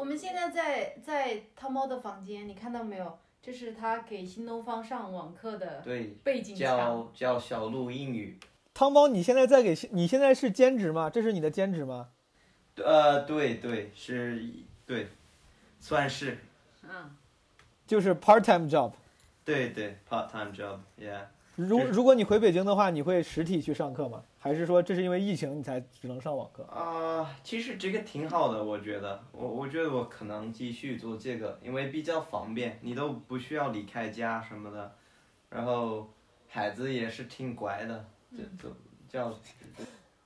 我们现在在在汤猫的房间，你看到没有？这是他给新东方上网课的对，背景墙。教教小鹿英语。汤猫，你现在在给你现在是兼职吗？这是你的兼职吗？呃，对对是，对，算是，嗯，就是 part time job。对对，part time job，yeah。是如如果你回北京的话，你会实体去上课吗？还是说这是因为疫情你才只能上网课？啊、其实这个挺好的，我觉得，我我觉得我可能继续做这个，因为比较方便，你都不需要离开家什么的，然后孩子也是挺乖的，这这叫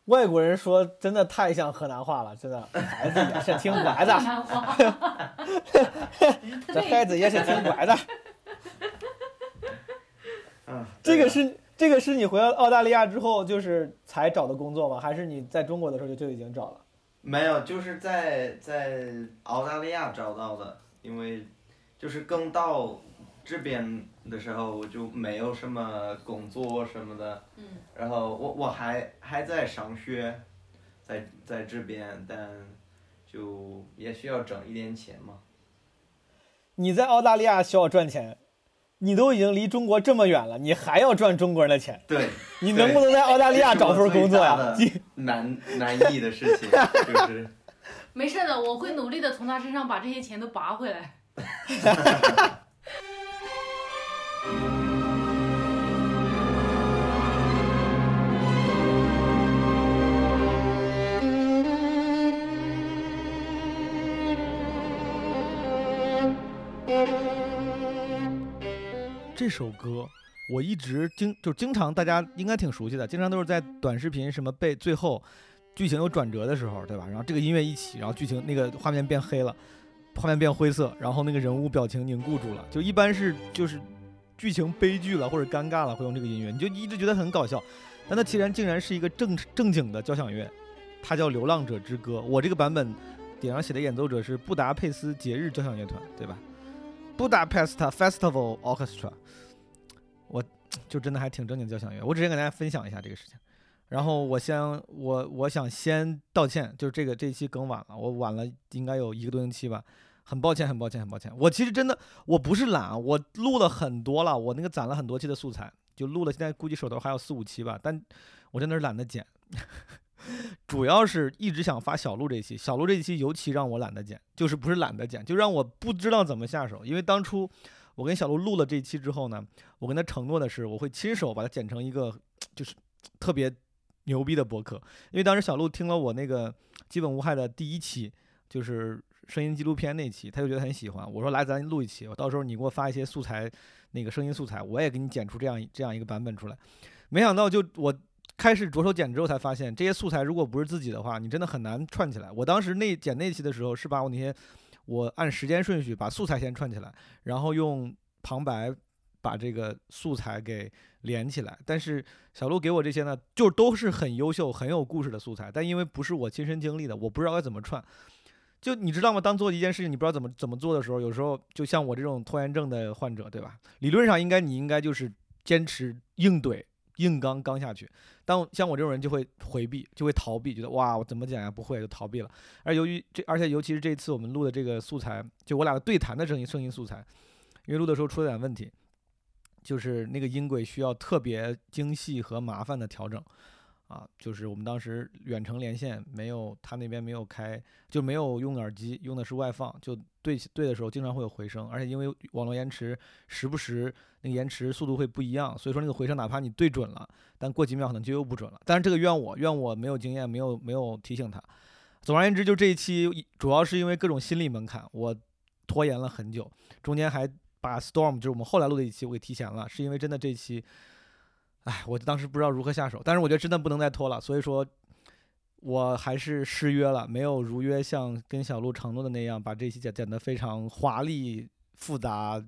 外国人说真的太像河南话了，真的，孩子也是挺乖的。这孩子也是挺乖的。嗯，这个是这个是你回到澳大利亚之后就是才找的工作吗？还是你在中国的时候就就已经找了？没有，就是在在澳大利亚找到的，因为就是刚到这边的时候，我就没有什么工作什么的，嗯，然后我我还还在上学，在在这边，但就也需要挣一点钱嘛。你在澳大利亚需要赚钱，你都已经离中国这么远了，你还要赚中国人的钱，对，你能不能在澳大利亚找份工作呀？难难易的事情就是。没事的，我会努力的从他身上把这些钱都拔回来。这首歌我一直经就经常大家应该挺熟悉的，经常都是在短视频什么被最后剧情有转折的时候，对吧？然后这个音乐一起，然后剧情那个画面变黑了，画面变灰色，然后那个人物表情凝固住了，就一般是就是剧情悲剧了或者尴尬了会用这个音乐，你就一直觉得很搞笑，但它其实竟然是一个正正经的交响乐，它叫《流浪者之歌》，我这个版本顶上写的演奏者是布达佩斯节日交响乐团，对吧？布达佩斯特 Festival Orchestra，我就真的还挺正经交响乐，我只是跟大家分享一下这个事情。然后我先我我想先道歉，就是这个这一期更晚了，我晚了应该有一个多星期吧，很抱歉，很抱歉，很抱歉。我其实真的我不是懒，我录了很多了，我那个攒了很多期的素材，就录了，现在估计手头还有四五期吧，但我真的是懒得剪。主要是一直想发小鹿这期，小鹿这期尤其让我懒得剪，就是不是懒得剪，就让我不知道怎么下手。因为当初我跟小鹿录了这期之后呢，我跟他承诺的是我会亲手把它剪成一个就是特别牛逼的博客。因为当时小鹿听了我那个基本无害的第一期，就是声音纪录片那期，他就觉得很喜欢。我说来咱录一期，我到时候你给我发一些素材，那个声音素材，我也给你剪出这样这样一个版本出来。没想到就我。开始着手剪之后，才发现这些素材如果不是自己的话，你真的很难串起来。我当时那剪那期的时候，是把我那些我按时间顺序把素材先串起来，然后用旁白把这个素材给连起来。但是小鹿给我这些呢，就都是很优秀、很有故事的素材，但因为不是我亲身经历的，我不知道该怎么串。就你知道吗？当做一件事情你不知道怎么怎么做的时候，有时候就像我这种拖延症的患者，对吧？理论上应该你应该就是坚持硬怼。硬刚刚下去，但像我这种人就会回避，就会逃避，觉得哇，我怎么讲呀，不会就逃避了。而由于这，而且尤其是这次我们录的这个素材，就我俩的对谈的声音声音素材，因为录的时候出了点问题，就是那个音轨需要特别精细和麻烦的调整。啊，就是我们当时远程连线，没有他那边没有开，就没有用耳机，用的是外放，就对对的时候经常会有回声，而且因为网络延迟，时不时那个延迟速度会不一样，所以说那个回声哪怕你对准了，但过几秒可能就又不准了。但是这个怨我，怨我没有经验，没有没有提醒他。总而言之，就这一期主要是因为各种心理门槛，我拖延了很久，中间还把 Storm 就是我们后来录的一期我给提前了，是因为真的这一期。哎，我当时不知道如何下手，但是我觉得真的不能再拖了，所以说，我还是失约了，没有如约像跟小鹿承诺的那样，把这期剪剪得非常华丽、复杂，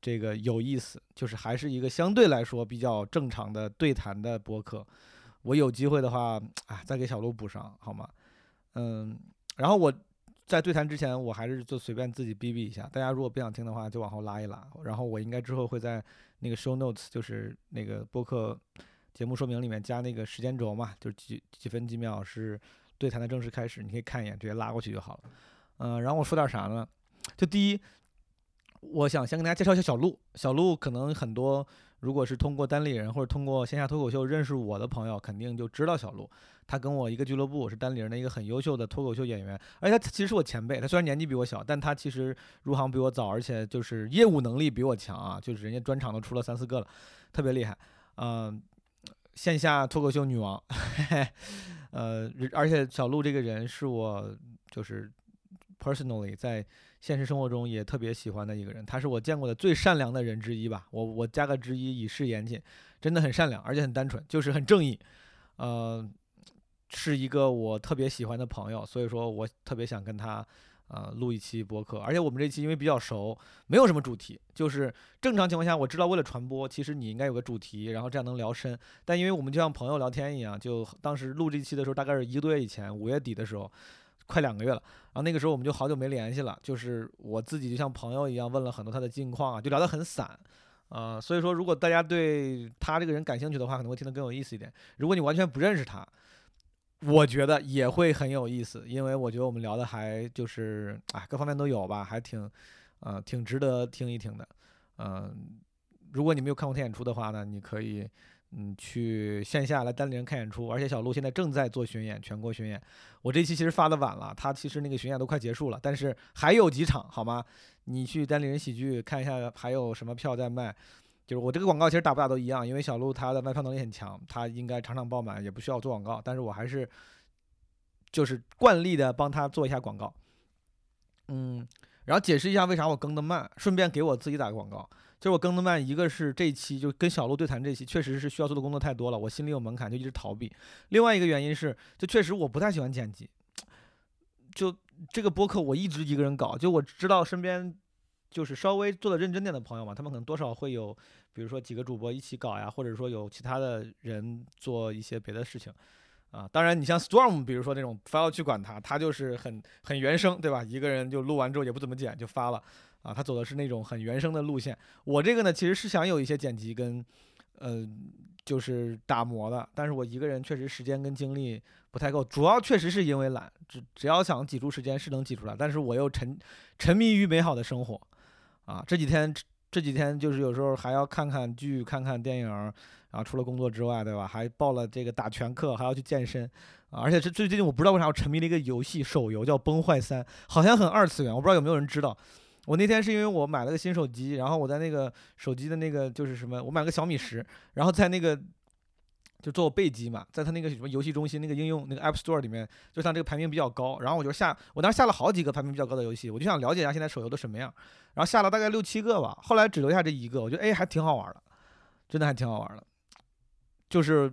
这个有意思，就是还是一个相对来说比较正常的对谈的播客。我有机会的话，哎，再给小鹿补上好吗？嗯，然后我。在对谈之前，我还是就随便自己逼逼一下。大家如果不想听的话，就往后拉一拉。然后我应该之后会在那个 show notes，就是那个播客节目说明里面加那个时间轴嘛，就是几几分几秒是对谈的正式开始，你可以看一眼，直接拉过去就好了。嗯、然后我说点啥呢？就第一，我想先跟大家介绍一下小鹿。小鹿可能很多，如果是通过单立人或者通过线下脱口秀认识我的朋友，肯定就知道小鹿。他跟我一个俱乐部，是单立人的一个很优秀的脱口秀演员，而且他其实是我前辈。他虽然年纪比我小，但他其实入行比我早，而且就是业务能力比我强啊，就是人家专场都出了三四个了，特别厉害。嗯、线下脱口秀女王，呃，而且小鹿这个人是我就是 personally 在现实生活中也特别喜欢的一个人，他是我见过的最善良的人之一吧。我我加个之一以示严谨，真的很善良，而且很单纯，就是很正义。呃，是一个我特别喜欢的朋友，所以说我特别想跟他呃录一期播客。而且我们这期因为比较熟，没有什么主题，就是正常情况下我知道为了传播，其实你应该有个主题，然后这样能聊深。但因为我们就像朋友聊天一样，就当时录这期的时候，大概是一个多月以前，五月底的时候，快两个月了。然后那个时候我们就好久没联系了，就是我自己就像朋友一样问了很多他的近况啊，就聊得很散。呃，所以说如果大家对他这个人感兴趣的话，可能会听得更有意思一点。如果你完全不认识他，我觉得也会很有意思，因为我觉得我们聊的还就是啊各方面都有吧，还挺呃挺值得听一听的。嗯、如果你没有看过他演出的话呢，你可以嗯去线下来单立人看演出，而且小鹿现在正在做巡演，全国巡演。我这期其实发的晚了，他其实那个巡演都快结束了，但是还有几场，好吗？你去单立人喜剧看一下还有什么票在卖。就是我这个广告其实打不打都一样，因为小鹿他的卖票能力很强，他应该场场爆满，也不需要做广告。但是我还是就是惯例的帮他做一下广告，嗯，然后解释一下为啥我更的慢，顺便给我自己打个广告。就是我更的慢，一个是这一期就跟小鹿对谈这期，确实是需要做的工作太多了，我心里有门槛，就一直逃避。另外一个原因是，就确实我不太喜欢剪辑，就这个播客我一直一个人搞，就我知道身边就是稍微做的认真点的朋友嘛，他们可能多少会有，比如说几个主播一起搞呀，或者说有其他的人做一些别的事情。啊，当然，你像 Storm，比如说那种非要去管他，他就是很很原生，对吧？一个人就录完之后也不怎么剪就发了，啊，他走的是那种很原生的路线。我这个呢，其实是想有一些剪辑跟，呃，就是打磨的，但是我一个人确实时间跟精力不太够，主要确实是因为懒，只只要想挤出时间是能挤出来，但是我又沉沉迷于美好的生活，啊，这几天这几天就是有时候还要看看剧、看看电影。然后除了工作之外，对吧？还报了这个打拳课，还要去健身，啊！而且这最近我不知道为啥我沉迷了一个游戏，手游叫《崩坏三》，好像很二次元，我不知道有没有人知道。我那天是因为我买了个新手机，然后我在那个手机的那个就是什么，我买了个小米十，然后在那个就做我备机嘛，在他那个什么游戏中心那个应用那个 App Store 里面，就像这个排名比较高，然后我就下，我当时下了好几个排名比较高的游戏，我就想了解一下现在手游都什么样，然后下了大概六七个吧，后来只留下这一个，我觉得哎还挺好玩的，真的还挺好玩的。就是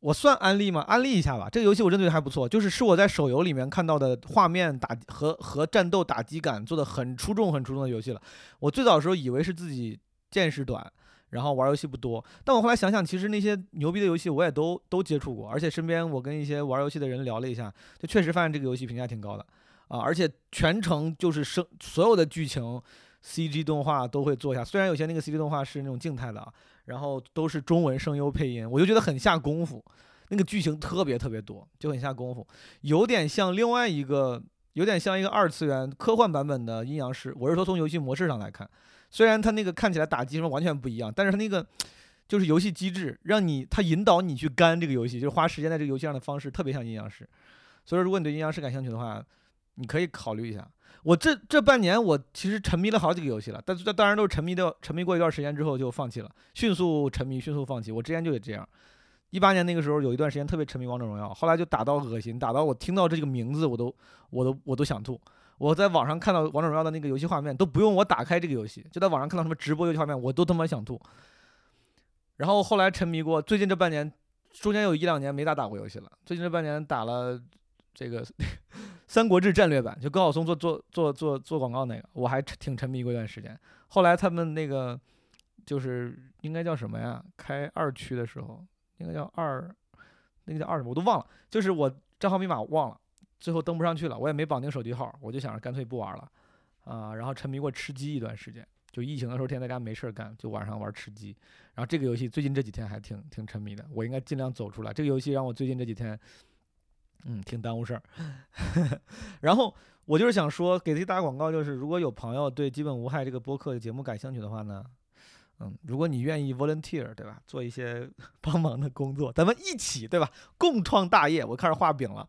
我算安利吗？安利一下吧。这个游戏我真觉得还不错，就是是我在手游里面看到的画面打和和战斗打击感做的很出众、很出众的游戏了。我最早的时候以为是自己见识短，然后玩游戏不多，但我后来想想，其实那些牛逼的游戏我也都都接触过，而且身边我跟一些玩游戏的人聊了一下，就确实发现这个游戏评价挺高的啊，而且全程就是生所有的剧情。CG 动画都会做一下，虽然有些那个 CG 动画是那种静态的啊，然后都是中文声优配音，我就觉得很下功夫。那个剧情特别特别多，就很下功夫，有点像另外一个，有点像一个二次元科幻版本的阴阳师。我是说从游戏模式上来看，虽然它那个看起来打击什么完全不一样，但是它那个就是游戏机制，让你它引导你去干这个游戏，就是花时间在这个游戏上的方式特别像阴阳师。所以说，如果你对阴阳师感兴趣的话，你可以考虑一下。我这这半年我其实沉迷了好几个游戏了，但这当然都是沉迷的，沉迷过一段时间之后就放弃了，迅速沉迷，迅速放弃。我之前就得这样，一八年那个时候有一段时间特别沉迷王者荣耀，后来就打到恶心，打到我听到这个名字我都我都我都想吐。我在网上看到王者荣耀的那个游戏画面，都不用我打开这个游戏，就在网上看到什么直播游戏画面，我都他妈想吐。然后后来沉迷过，最近这半年中间有一两年没咋打过游戏了，最近这半年打了这个。《三国志战略版》就高晓松做做做做做广告那个，我还挺沉迷过一段时间。后来他们那个就是应该叫什么呀？开二区的时候，应该叫二，那个叫二什么我都忘了。就是我账号密码忘了，最后登不上去了，我也没绑定手机号，我就想着干脆不玩了啊。然后沉迷过吃鸡一段时间，就疫情的时候天天在家没事儿干，就晚上玩吃鸡。然后这个游戏最近这几天还挺挺沉迷的，我应该尽量走出来。这个游戏让我最近这几天。嗯，挺耽误事儿。然后我就是想说，给自己打广告，就是如果有朋友对《基本无害》这个播客节目感兴趣的话呢，嗯，如果你愿意 volunteer，对吧，做一些 帮忙的工作，咱们一起，对吧，共创大业。我开始画饼了，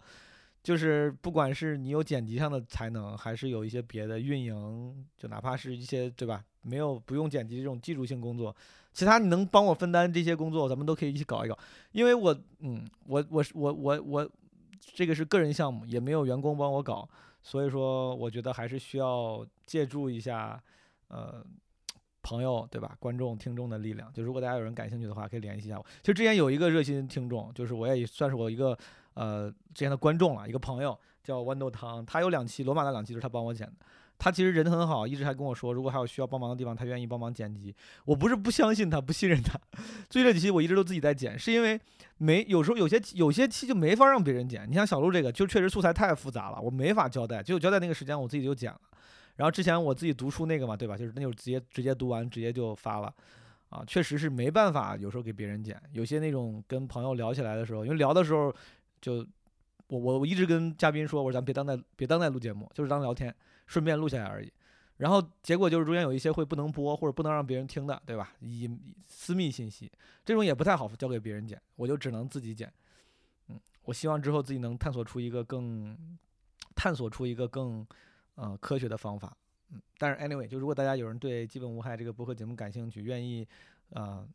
就是不管是你有剪辑上的才能，还是有一些别的运营，就哪怕是一些，对吧，没有不用剪辑这种技术性工作，其他你能帮我分担这些工作，咱们都可以一起搞一搞。因为我，嗯，我我我我我，这个是个人项目，也没有员工帮我搞。所以说，我觉得还是需要借助一下，呃，朋友对吧？观众、听众的力量。就如果大家有人感兴趣的话，可以联系一下我。其实之前有一个热心听众，就是我也算是我一个呃之前的观众了，一个朋友叫豌豆汤，他有两期罗马的两期是他帮我剪的。他其实人很好，一直还跟我说，如果还有需要帮忙的地方，他愿意帮忙剪辑。我不是不相信他，不信任他。最近这几期我一直都自己在剪，是因为没有时候有些有些期就没法让别人剪。你像小鹿这个，就确实素材太复杂了，我没法交代。就交代那个时间，我自己就剪了。然后之前我自己读书那个嘛，对吧？就是那就直接直接读完，直接就发了。啊，确实是没办法，有时候给别人剪。有些那种跟朋友聊起来的时候，因为聊的时候就我我我一直跟嘉宾说，我说咱别当代别当代录节目，就是当聊天。顺便录下来而已，然后结果就是中间有一些会不能播或者不能让别人听的，对吧？以私密信息这种也不太好交给别人剪，我就只能自己剪。嗯，我希望之后自己能探索出一个更探索出一个更呃科学的方法。嗯，但是 anyway，就如果大家有人对《基本无害》这个播客节目感兴趣，愿意啊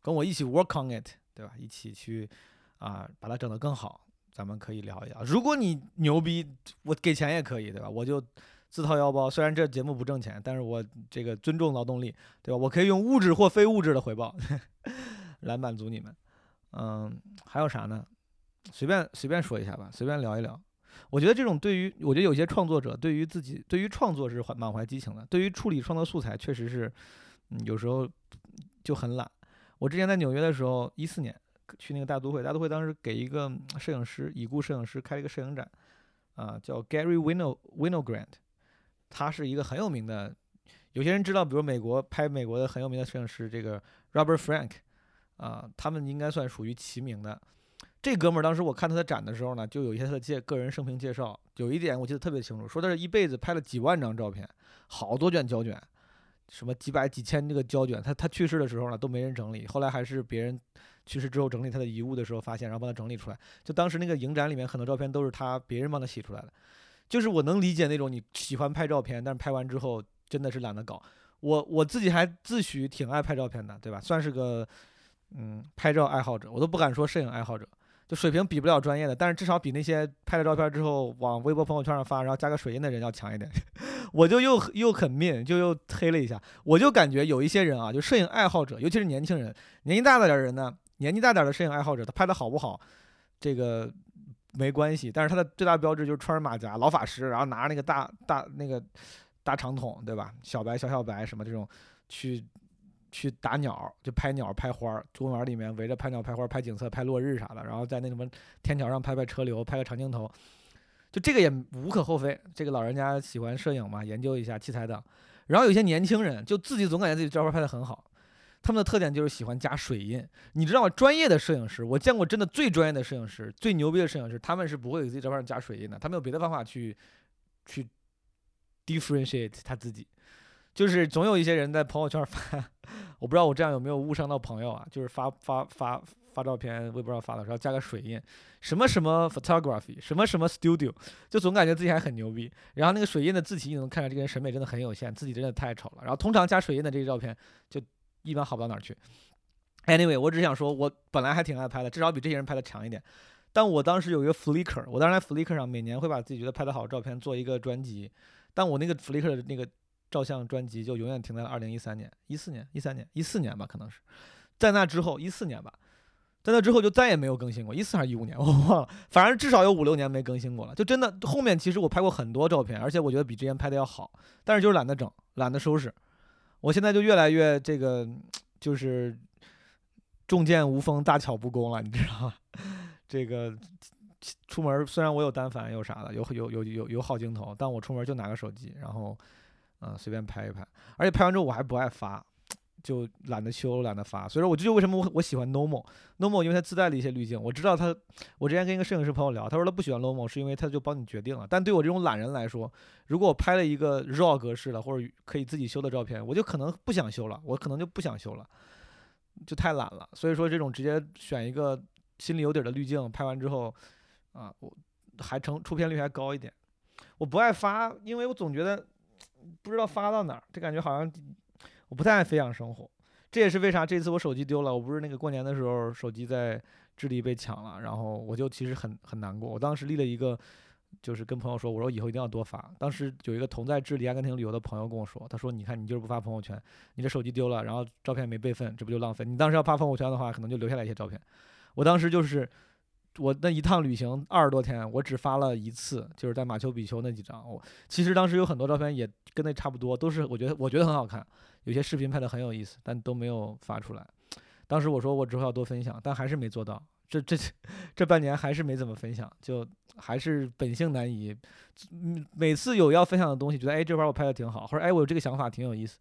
跟我一起 work on it，对吧？一起去啊把它整得更好，咱们可以聊一聊。如果你牛逼，我给钱也可以，对吧？我就。自掏腰包，虽然这节目不挣钱，但是我这个尊重劳动力，对吧？我可以用物质或非物质的回报 来满足你们。嗯，还有啥呢？随便随便说一下吧，随便聊一聊。我觉得这种对于，我觉得有些创作者对于自己，对于创作是满怀激情的，对于处理创作素材确实是，嗯，有时候就很懒。我之前在纽约的时候，一四年去那个大都会，大都会当时给一个摄影师，已故摄影师开了一个摄影展，啊，叫 Gary Wino Winogrand。他是一个很有名的，有些人知道，比如美国拍美国的很有名的摄影师，这个 Robert Frank，啊，他们应该算属于齐名的。这哥们儿当时我看他的展的时候呢，就有一些他的介个人生平介绍，有一点我记得特别清楚，说他是一辈子拍了几万张照片，好多卷胶卷，什么几百几千这个胶卷。他他去世的时候呢，都没人整理，后来还是别人去世之后整理他的遗物的时候发现，然后帮他整理出来。就当时那个影展里面很多照片都是他别人帮他洗出来的。就是我能理解那种你喜欢拍照片，但是拍完之后真的是懒得搞。我我自己还自诩挺爱拍照片的，对吧？算是个嗯拍照爱好者，我都不敢说摄影爱好者，就水平比不了专业的，但是至少比那些拍了照片之后往微博朋友圈上发，然后加个水印的人要强一点。我就又又很命，就又黑了一下。我就感觉有一些人啊，就摄影爱好者，尤其是年轻人，年纪大了点人呢，年纪大点的摄影爱好者，他拍的好不好，这个。没关系，但是他的最大标志就是穿着马甲，老法师，然后拿着那个大大那个大长筒，对吧？小白、小小白什么这种，去去打鸟，就拍鸟、拍花儿，公园里面围着拍鸟、拍花、拍景色、拍落日啥的，然后在那什么天桥上拍拍车流，拍个长镜头，就这个也无可厚非。这个老人家喜欢摄影嘛，研究一下器材等。然后有些年轻人就自己总感觉自己照片拍得很好。他们的特点就是喜欢加水印，你知道吗？专业的摄影师，我见过真的最专业的摄影师，最牛逼的摄影师，他们是不会给自己照片加水印的，他们有别的方法去去 differentiate 他自己。就是总有一些人在朋友圈发，我不知道我这样有没有误伤到朋友啊？就是发发发发照片，微博上发的时候加个水印，什么什么 photography，什么什么 studio，就总感觉自己还很牛逼。然后那个水印的字体，你能看出来这个人审美真的很有限，自己真的太丑了。然后通常加水印的这些照片就。一般好不到哪儿去。Anyway，我只想说，我本来还挺爱拍的，至少比这些人拍的强一点。但我当时有一个 Flickr，我当时在 Flickr 上每年会把自己觉得拍的好的照片做一个专辑。但我那个 Flickr 的那个照相专辑就永远停在了2013年、14年、13年、14年吧，可能是在那之后14年吧，在那之后就再也没有更新过。14还是15年，我忘了，反正至少有五六年没更新过了。就真的后面其实我拍过很多照片，而且我觉得比之前拍的要好，但是就是懒得整，懒得收拾。我现在就越来越这个，就是重剑无锋，大巧不工了，你知道吗？这个出门虽然我有单反，有啥的，有有有有有好镜头，但我出门就拿个手机，然后嗯随便拍一拍。而且拍完之后我还不爱发，就懒得修，懒得发。所以说，我就为什么我我喜欢 Normal Normal，因为它自带了一些滤镜。我知道他，我之前跟一个摄影师朋友聊，他说他不喜欢 Normal 是因为他就帮你决定了。但对我这种懒人来说，如果我拍了一个 RAW 格式的或者可以自己修的照片，我就可能不想修了，我可能就不想修了，就太懒了。所以说，这种直接选一个心里有底的滤镜，拍完之后，啊，我还成出片率还高一点。我不爱发，因为我总觉得不知道发到哪儿，这感觉好像我不太爱分享生活。这也是为啥这次我手机丢了。我不是那个过年的时候手机在智利被抢了，然后我就其实很很难过。我当时立了一个，就是跟朋友说，我说以后一定要多发。当时有一个同在智利、阿根廷旅游的朋友跟我说，他说：“你看你就是不发朋友圈，你这手机丢了，然后照片没备份，这不就浪费？你当时要发朋友圈的话，可能就留下来一些照片。”我当时就是我那一趟旅行二十多天，我只发了一次，就是在马丘比丘那几张。我其实当时有很多照片也跟那差不多，都是我觉得我觉得很好看。有些视频拍的很有意思，但都没有发出来。当时我说我之后要多分享，但还是没做到。这这这半年还是没怎么分享，就还是本性难移。嗯，每次有要分享的东西，觉得哎这块我拍的挺好，或者哎我有这个想法挺有意思，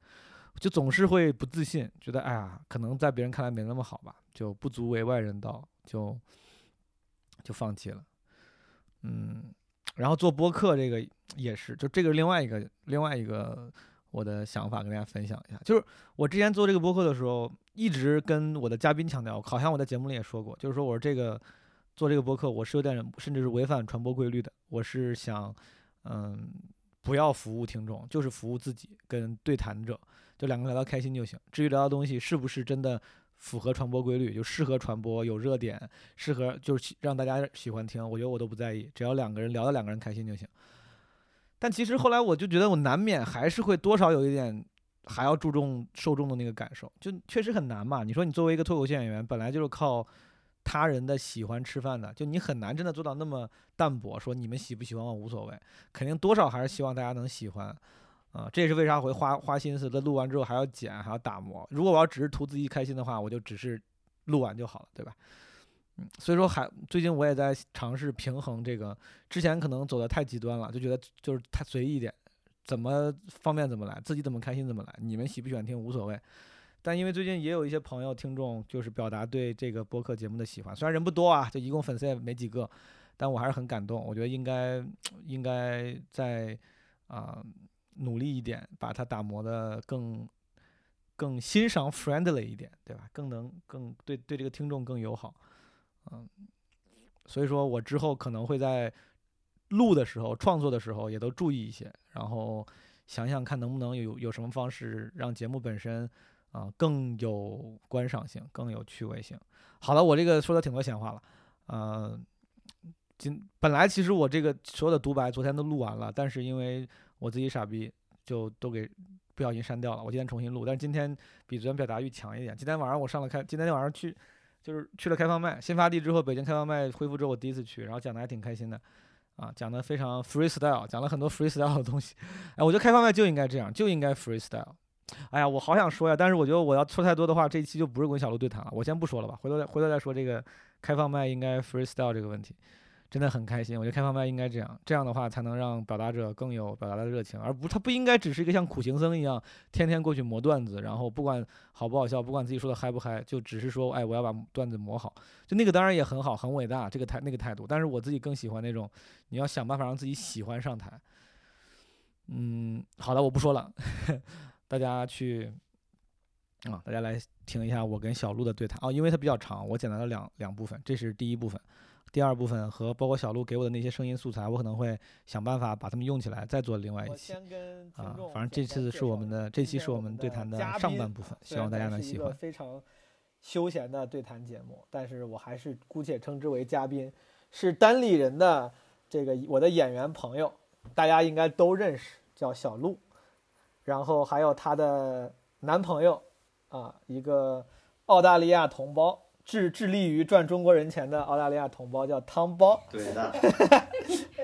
就总是会不自信，觉得哎呀可能在别人看来没那么好吧，就不足为外人道，就就放弃了。嗯，然后做播客这个也是，就这个另外一个另外一个。我的想法跟大家分享一下，就是我之前做这个播客的时候，一直跟我的嘉宾强调，好像我在节目里也说过，就是说我这个做这个播客，我是有点甚至是违反传播规律的。我是想，嗯，不要服务听众，就是服务自己跟对谈者，就两个人聊到开心就行。至于聊的东西是不是真的符合传播规律，就适合传播，有热点，适合就是让大家喜欢听，我觉得我都不在意，只要两个人聊的两个人开心就行。但其实后来我就觉得，我难免还是会多少有一点，还要注重受众的那个感受，就确实很难嘛。你说你作为一个脱口秀演员，本来就是靠他人的喜欢吃饭的，就你很难真的做到那么淡薄，说你们喜不喜欢我无所谓，肯定多少还是希望大家能喜欢，啊，这也是为啥会花花心思，在录完之后还要剪，还要打磨。如果我要只是图自己开心的话，我就只是录完就好了，对吧？嗯，所以说还最近我也在尝试平衡这个，之前可能走的太极端了，就觉得就是太随意一点，怎么方便怎么来，自己怎么开心怎么来，你们喜不喜欢听无所谓。但因为最近也有一些朋友听众就是表达对这个播客节目的喜欢，虽然人不多啊，就一共粉丝也没几个，但我还是很感动。我觉得应该应该再啊努力一点，把它打磨的更更欣赏 friendly 一点，对吧？更能更对对这个听众更友好。嗯，所以说我之后可能会在录的时候、创作的时候也都注意一些，然后想想看能不能有有什么方式让节目本身啊更有观赏性、更有趣味性。好了，我这个说的挺多闲话了，嗯，今本来其实我这个所有的独白昨天都录完了，但是因为我自己傻逼，就都给不小心删掉了。我今天重新录，但是今天比昨天表达欲强一点。今天晚上我上了开，今天晚上去。就是去了开放麦，新发地之后，北京开放麦恢复之后，我第一次去，然后讲的还挺开心的，啊，讲的非常 freestyle，讲了很多 freestyle 的东西，哎，我觉得开放麦就应该这样，就应该 freestyle，哎呀，我好想说呀，但是我觉得我要说太多的话，这一期就不是跟小鹿对谈了，我先不说了吧，回头再回头再说这个开放麦应该 freestyle 这个问题。真的很开心，我觉得开放麦应该这样，这样的话才能让表达者更有表达的热情，而不他不应该只是一个像苦行僧一样，天天过去磨段子，然后不管好不好笑，不管自己说的嗨不嗨，就只是说，哎，我要把段子磨好，就那个当然也很好，很伟大，这个态那个态度，但是我自己更喜欢那种，你要想办法让自己喜欢上台。嗯，好的，我不说了，大家去啊，大家来听一下我跟小鹿的对谈啊，因为它比较长，我剪了两两部分，这是第一部分。第二部分和包括小鹿给我的那些声音素材，我可能会想办法把它们用起来，再做另外一期。啊，反正这次是我们的这期是我们对谈的上半部分，希望大家能喜欢。非常休闲的对谈节目，但是我还是姑且称之为嘉宾，是单立人的这个我的演员朋友，大家应该都认识，叫小鹿，然后还有她的男朋友，啊，一个澳大利亚同胞。致致力于赚中国人钱的澳大利亚同胞叫汤包。对的。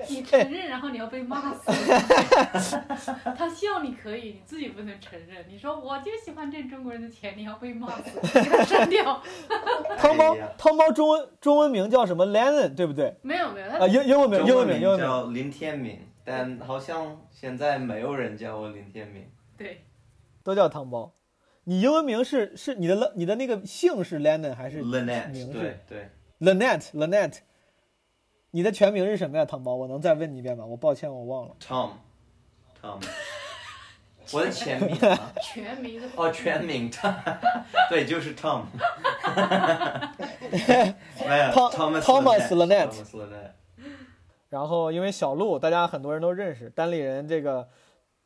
你承认，然后你要被骂死。他笑你可以，你自己不能承认。你说我就喜欢挣中国人的钱，你要被骂死，给他删掉。汤包，汤包中文中文名叫什么？Lennon，对不对？没有没有。啊，英英文名，英文名，英文名叫林天明，但好像现在没有人叫我林天明。对。都叫汤包。你英文名是是你的你的那个姓是 Lennon 还是 Lynette，名对对，Lynette Lynette？你的全名是什么呀，汤包？我能再问你一遍吗？我抱歉，我忘了。Tom，Tom，我的全名啊，全名的哦，全名 Tom，对，就是 Tom，没有 Tom- Thomas Thomas Lynette Thomas Lynette，然后因为小鹿，大家很多人都认识，单立人这个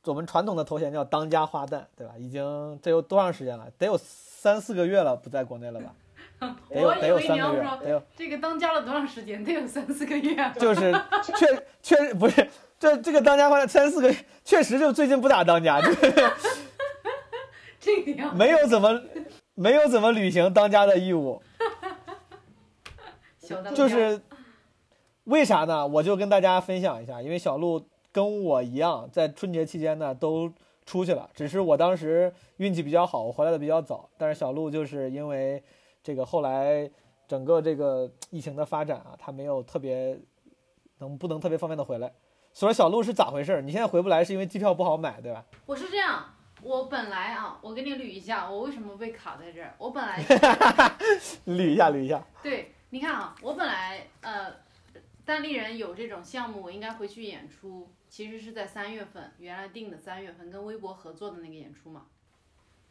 我们传统的头衔叫当家花旦，对吧？已经这有多长时间了？得有三四个月了，不在国内了吧？得有得有三个月，得有这个当家了多长时间？得有三四个月。就是确确实不是这这个当家花旦三四个月，确实就最近不咋当家，就是 这个样，没有怎么没有怎么履行当家的义务，就是为啥呢？我就跟大家分享一下，因为小鹿跟我一样，在春节期间呢都出去了，只是我当时运气比较好，我回来的比较早，但是小鹿就是因为这个后来整个这个疫情的发展啊，他没有特别能不能特别方便的回来。所以小鹿是咋回事？你现在回不来是因为机票不好买，对吧？我是这样，我本来啊，我给你捋一下，我为什么被卡在这儿。我本来捋一下，捋一下。对，你看啊，我本来呃，单立人有这种项目，我应该回去演出，其实是在三月份，原来定的三月份跟微博合作的那个演出嘛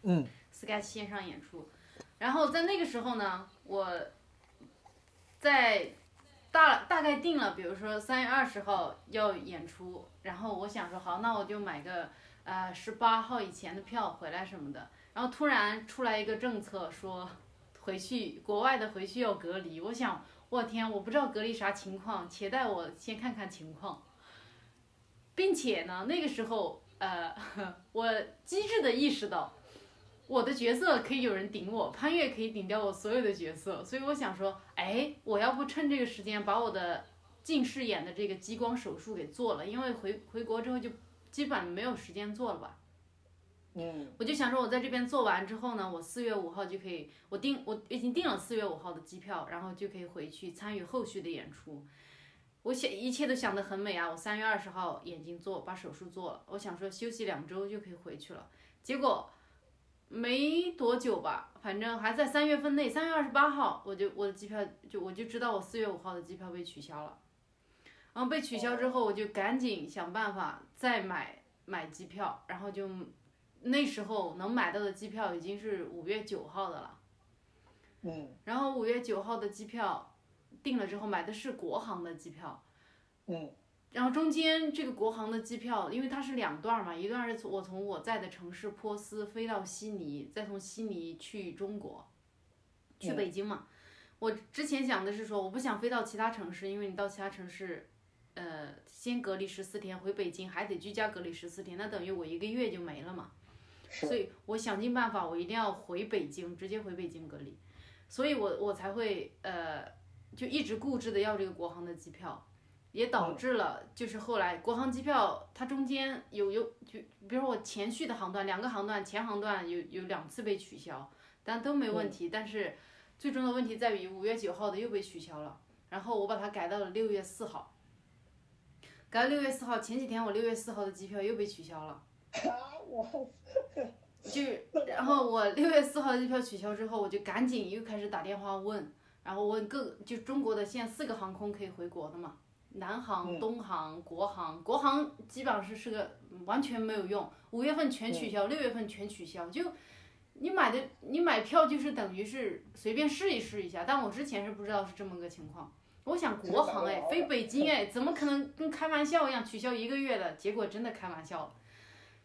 嗯，Sky 线上演出。然后在那个时候呢，我在大大概定了，比如说三月二十号要演出，然后我想说好，那我就买个呃十八号以前的票回来什么的。然后突然出来一个政策说，回去国外的回去要隔离。我想，我天，我不知道隔离啥情况，且待我先看看情况。并且呢，那个时候呃，我机智的意识到。我的角色可以有人顶我，潘越可以顶掉我所有的角色，所以我想说，哎，我要不趁这个时间把我的近视眼的这个激光手术给做了，因为回回国之后就基本没有时间做了吧。嗯我就想说，我在这边做完之后呢，我四月五号就可以，我订我已经订了四月五号的机票，然后就可以回去参与后续的演出。我想一切都想得很美啊！我三月二十号眼睛做把手术做了，我想说休息两周就可以回去了，结果没多久吧，反正还在三月份内，三月二十八号我就我的机票就我就知道我四月五号的机票被取消了，然后被取消之后，我就赶紧想办法再买买机票，然后就那时候能买到的机票已经是五月九号的了。嗯然后五月九号的机票订了之后，买的是国航的机票。嗯然后中间这个国航的机票，因为它是两段嘛，一段是从我从我在的城市波斯飞到悉尼，再从悉尼去中国，去北京嘛。我之前想的是说，我不想飞到其他城市，因为你到其他城市，呃，先隔离十四天，回北京还得居家隔离十四天，那等于我一个月就没了嘛。所以我想尽办法，我一定要回北京，直接回北京隔离。所以我我才会呃，就一直固执的要这个国航的机票。也导致了，就是后来国航机票它中间有有就，比如说我前续的航段，两个航段前航段有有两次被取消，但都没问题。但是最终的问题在于五月九号的又被取消了，然后我把它改到了六月四号，改到六月四号。前几天我六月四号的机票又被取消了，就然后我六月四号的机票取消之后，我就赶紧又开始打电话问，然后问各就中国的现在四个航空可以回国的嘛。南航、东航、国航，国航基本上是是个完全没有用，五月份全取消，六月份全取消，就你买的你买票就是等于是随便试一试一下，但我之前是不知道是这么个情况。我想国航哎，飞北京哎，怎么可能跟开玩笑一样取消一个月的？结果真的开玩笑了。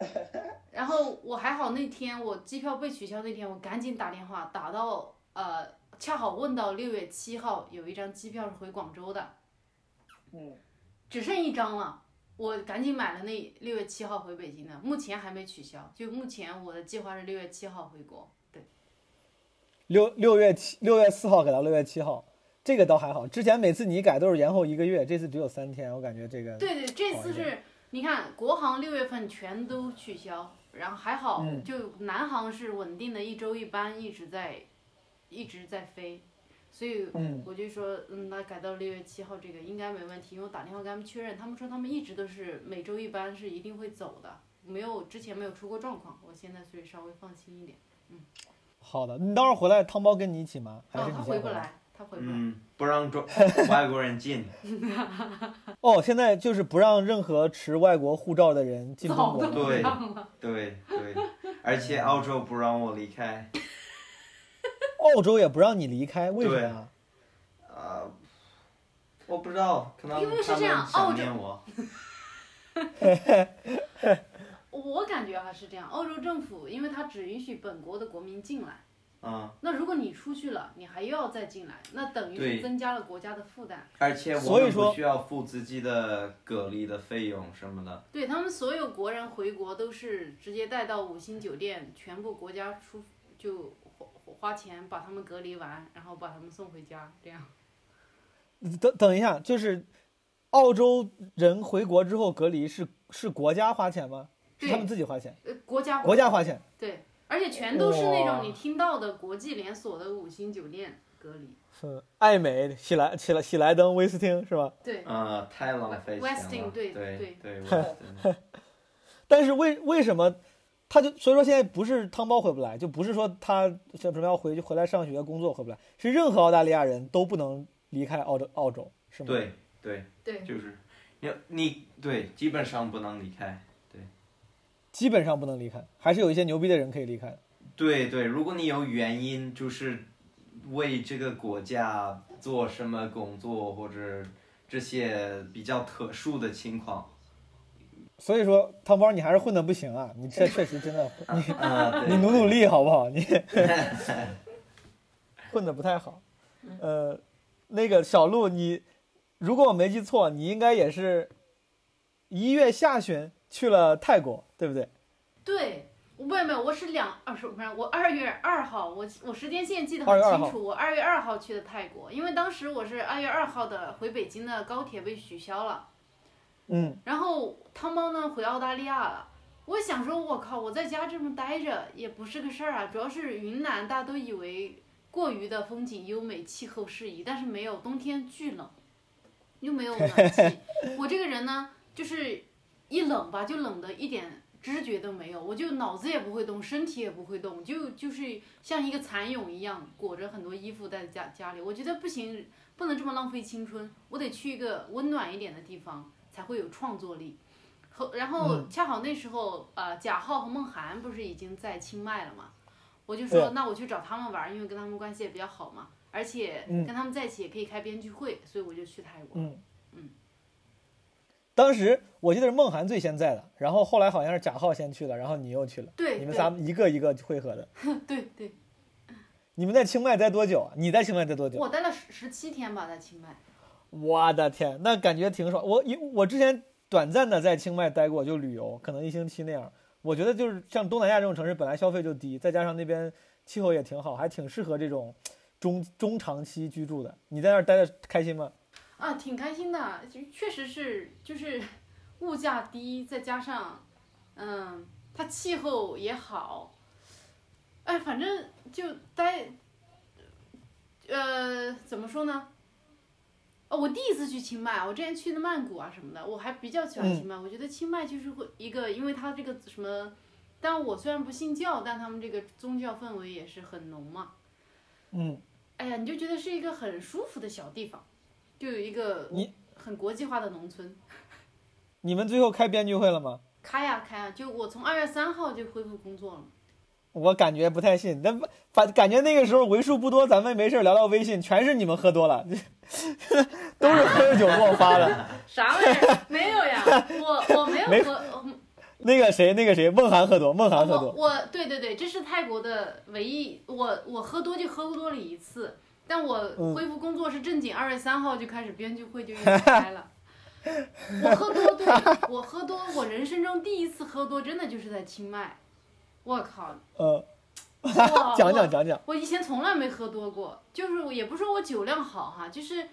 然后我还好，那天我机票被取消那天，我赶紧打电话打到呃，恰好问到六月七号有一张机票是回广州的。嗯，只剩一张了，我赶紧买了那六月七号回北京的，目前还没取消，就目前我的计划是六月七号回国。对，六六月七六月四号改到六月七号，这个倒还好。之前每次你改都是延后一个月，这次只有三天，我感觉这个对对，这次是你看国航六月份全都取消，然后还好，嗯就南航是稳定的一周一班，一直在一直在飞，所以嗯我就说，嗯，那改到六月七号这个应该没问题，因为我打电话跟他们确认，他们说他们一直都是每周一班是一定会走的，没有之前没有出过状况，我现在所以稍微放心一点。嗯好的，你到时候回来，汤包跟你一起吗？还哦是，你回不来，他回不来。嗯，不让中 外国人进。哦，现在就是不让任何持外国护照的人进中国对。对对，而且澳洲不让我离开。澳洲也不让你离开，为什么呀？呃，我不知道，可能因为是这样澳洲我。我感觉哈是这样，澳洲政府因为它只允许本国的国民进来，嗯，那如果你出去了，你还要再进来，那等于是增加了国家的负担。而且我所以说们不需要付自己的隔离的费用什么的。对他们所有国人回国都是直接带到五星酒店，全部国家出就花花钱把他们隔离完，然后把他们送回家，这样。等等一下，就是澳洲人回国之后隔离是是国家花钱吗？是他们，自己花钱？呃，国家国家花钱。对，而且全都是那种你听到的国际连锁的五星酒店隔离。是爱美、喜来、喜来、喜来登、威斯汀是吧？对，呃，太浪费钱 Westin，了。对对对对 但是为为什么他就所以说现在不是汤包回不来，就不是说他什么要回去回来上学工作回不来，是任何澳大利亚人都不能离开澳洲澳洲，是吗？，对对，对，就是你你对，基本上不能离开。对基本上不能离开，还是有一些牛逼的人可以离开。对对，如果你有原因，就是为这个国家做什么工作，或者这些比较特殊的情况，所以说汤包你还是混的不行啊，你这 确实真的你啊，你努努力好不好？你 混的不太好。呃，那个小鹿，你如果我没记错，你应该也是一月下旬去了泰国，对不对？对，我没有没有，我是两二十不是我二月二号，我我时间线记得2月2号很清楚，我二月二号去的泰国，因为当时我是二月二号的回北京的高铁被取消了，嗯，然后汤包呢回澳大利亚了。我想说，我靠，我在家这么待着也不是个事儿啊。主要是云南，大家都以为过于的风景优美，气候适宜，但是没有，冬天巨冷，又没有暖气。我这个人呢，就是一冷吧，就冷的一点知觉都没有，我就脑子也不会动，身体也不会动，就就是像一个蚕蛹一样裹着很多衣服在家家里。我觉得不行，不能这么浪费青春，我得去一个温暖一点的地方，才会有创作力。和然后嗯恰好那时候，呃，贾浩和梦涵不是已经在清迈了嘛，我就说那我去找他们玩，因为跟他们关系也比较好嘛，而且嗯跟他们在一起也可以开编剧会，所以我就去泰国。嗯嗯当时我记得是梦涵最先在的，然后后来好像是贾浩先去了，然后你又去了，对，你们仨一个一个会合的。对对，你们在清迈待多久啊？你在清迈待多久？我待了十十七天吧，在清迈。我的天，那感觉挺爽。我因我之前短暂的在清迈待过，就旅游，可能一星期那样。我觉得就是像东南亚这种城市，本来消费就低，再加上那边气候也挺好，还挺适合这种中中长期居住的。你在那儿待的开心吗？啊，挺开心的，确实是就是物价低，再加上嗯，它气候也好，哎，反正就待，呃，怎么说呢？哦，我第一次去清迈，我之前去的曼谷啊什么的，我还比较喜欢清迈。我觉得清迈就是会一个，因为它这个什么，但我虽然不信教，但他们这个宗教氛围也是很浓嘛。嗯，哎呀，你就觉得是一个很舒服的小地方，就有一个你很国际化的农村。你们最后开编剧会了吗？开呀开呀，就我从二月三号就恢复工作了。我感觉不太信，但反感觉那个时候为数不多，咱们没事儿聊聊微信，全是你们喝多了，都是喝着酒给我发的。啥玩意儿？没有呀，我我没有喝，呃那个谁，那个谁，梦涵喝多，梦涵喝多。我我对对对，这是泰国的唯一，我我喝多就喝多了一次，但我嗯恢复工作是正经，二月三号就开始编剧会就一直开了。我喝多，对我喝多，我人生中第一次喝多，真的就是在清迈。我靠！呃，讲我讲讲讲。我以前从来没喝多过，就是也不是说我酒量好哈，就是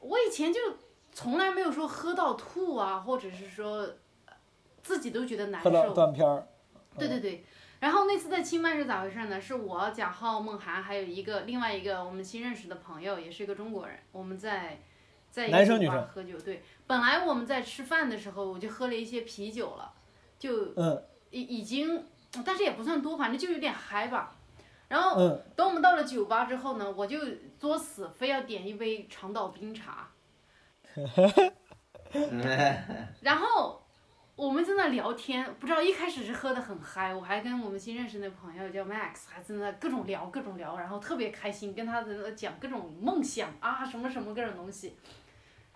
我以前就从来没有说喝到吐啊，或者是说呃自己都觉得难受。断片儿。对对对，然后那次在清迈是咋回事呢？是我贾浩、梦涵还有一个另外一个我们新认识的朋友，也是一个中国人，我们在在一个酒吧喝酒。对，本来我们在吃饭的时候我就喝了一些啤酒了，就嗯，已已经但是也不算多，反正就有点嗨吧。然后嗯等我们到了酒吧之后呢，我就作死，非要点一杯长岛冰茶。然后我们在那聊天，不知道一开始是喝的很嗨，我还跟我们新认识那朋友叫 Max，还在那各种聊各种聊，然后特别开心，跟他在那讲各种梦想啊什么什么各种东西。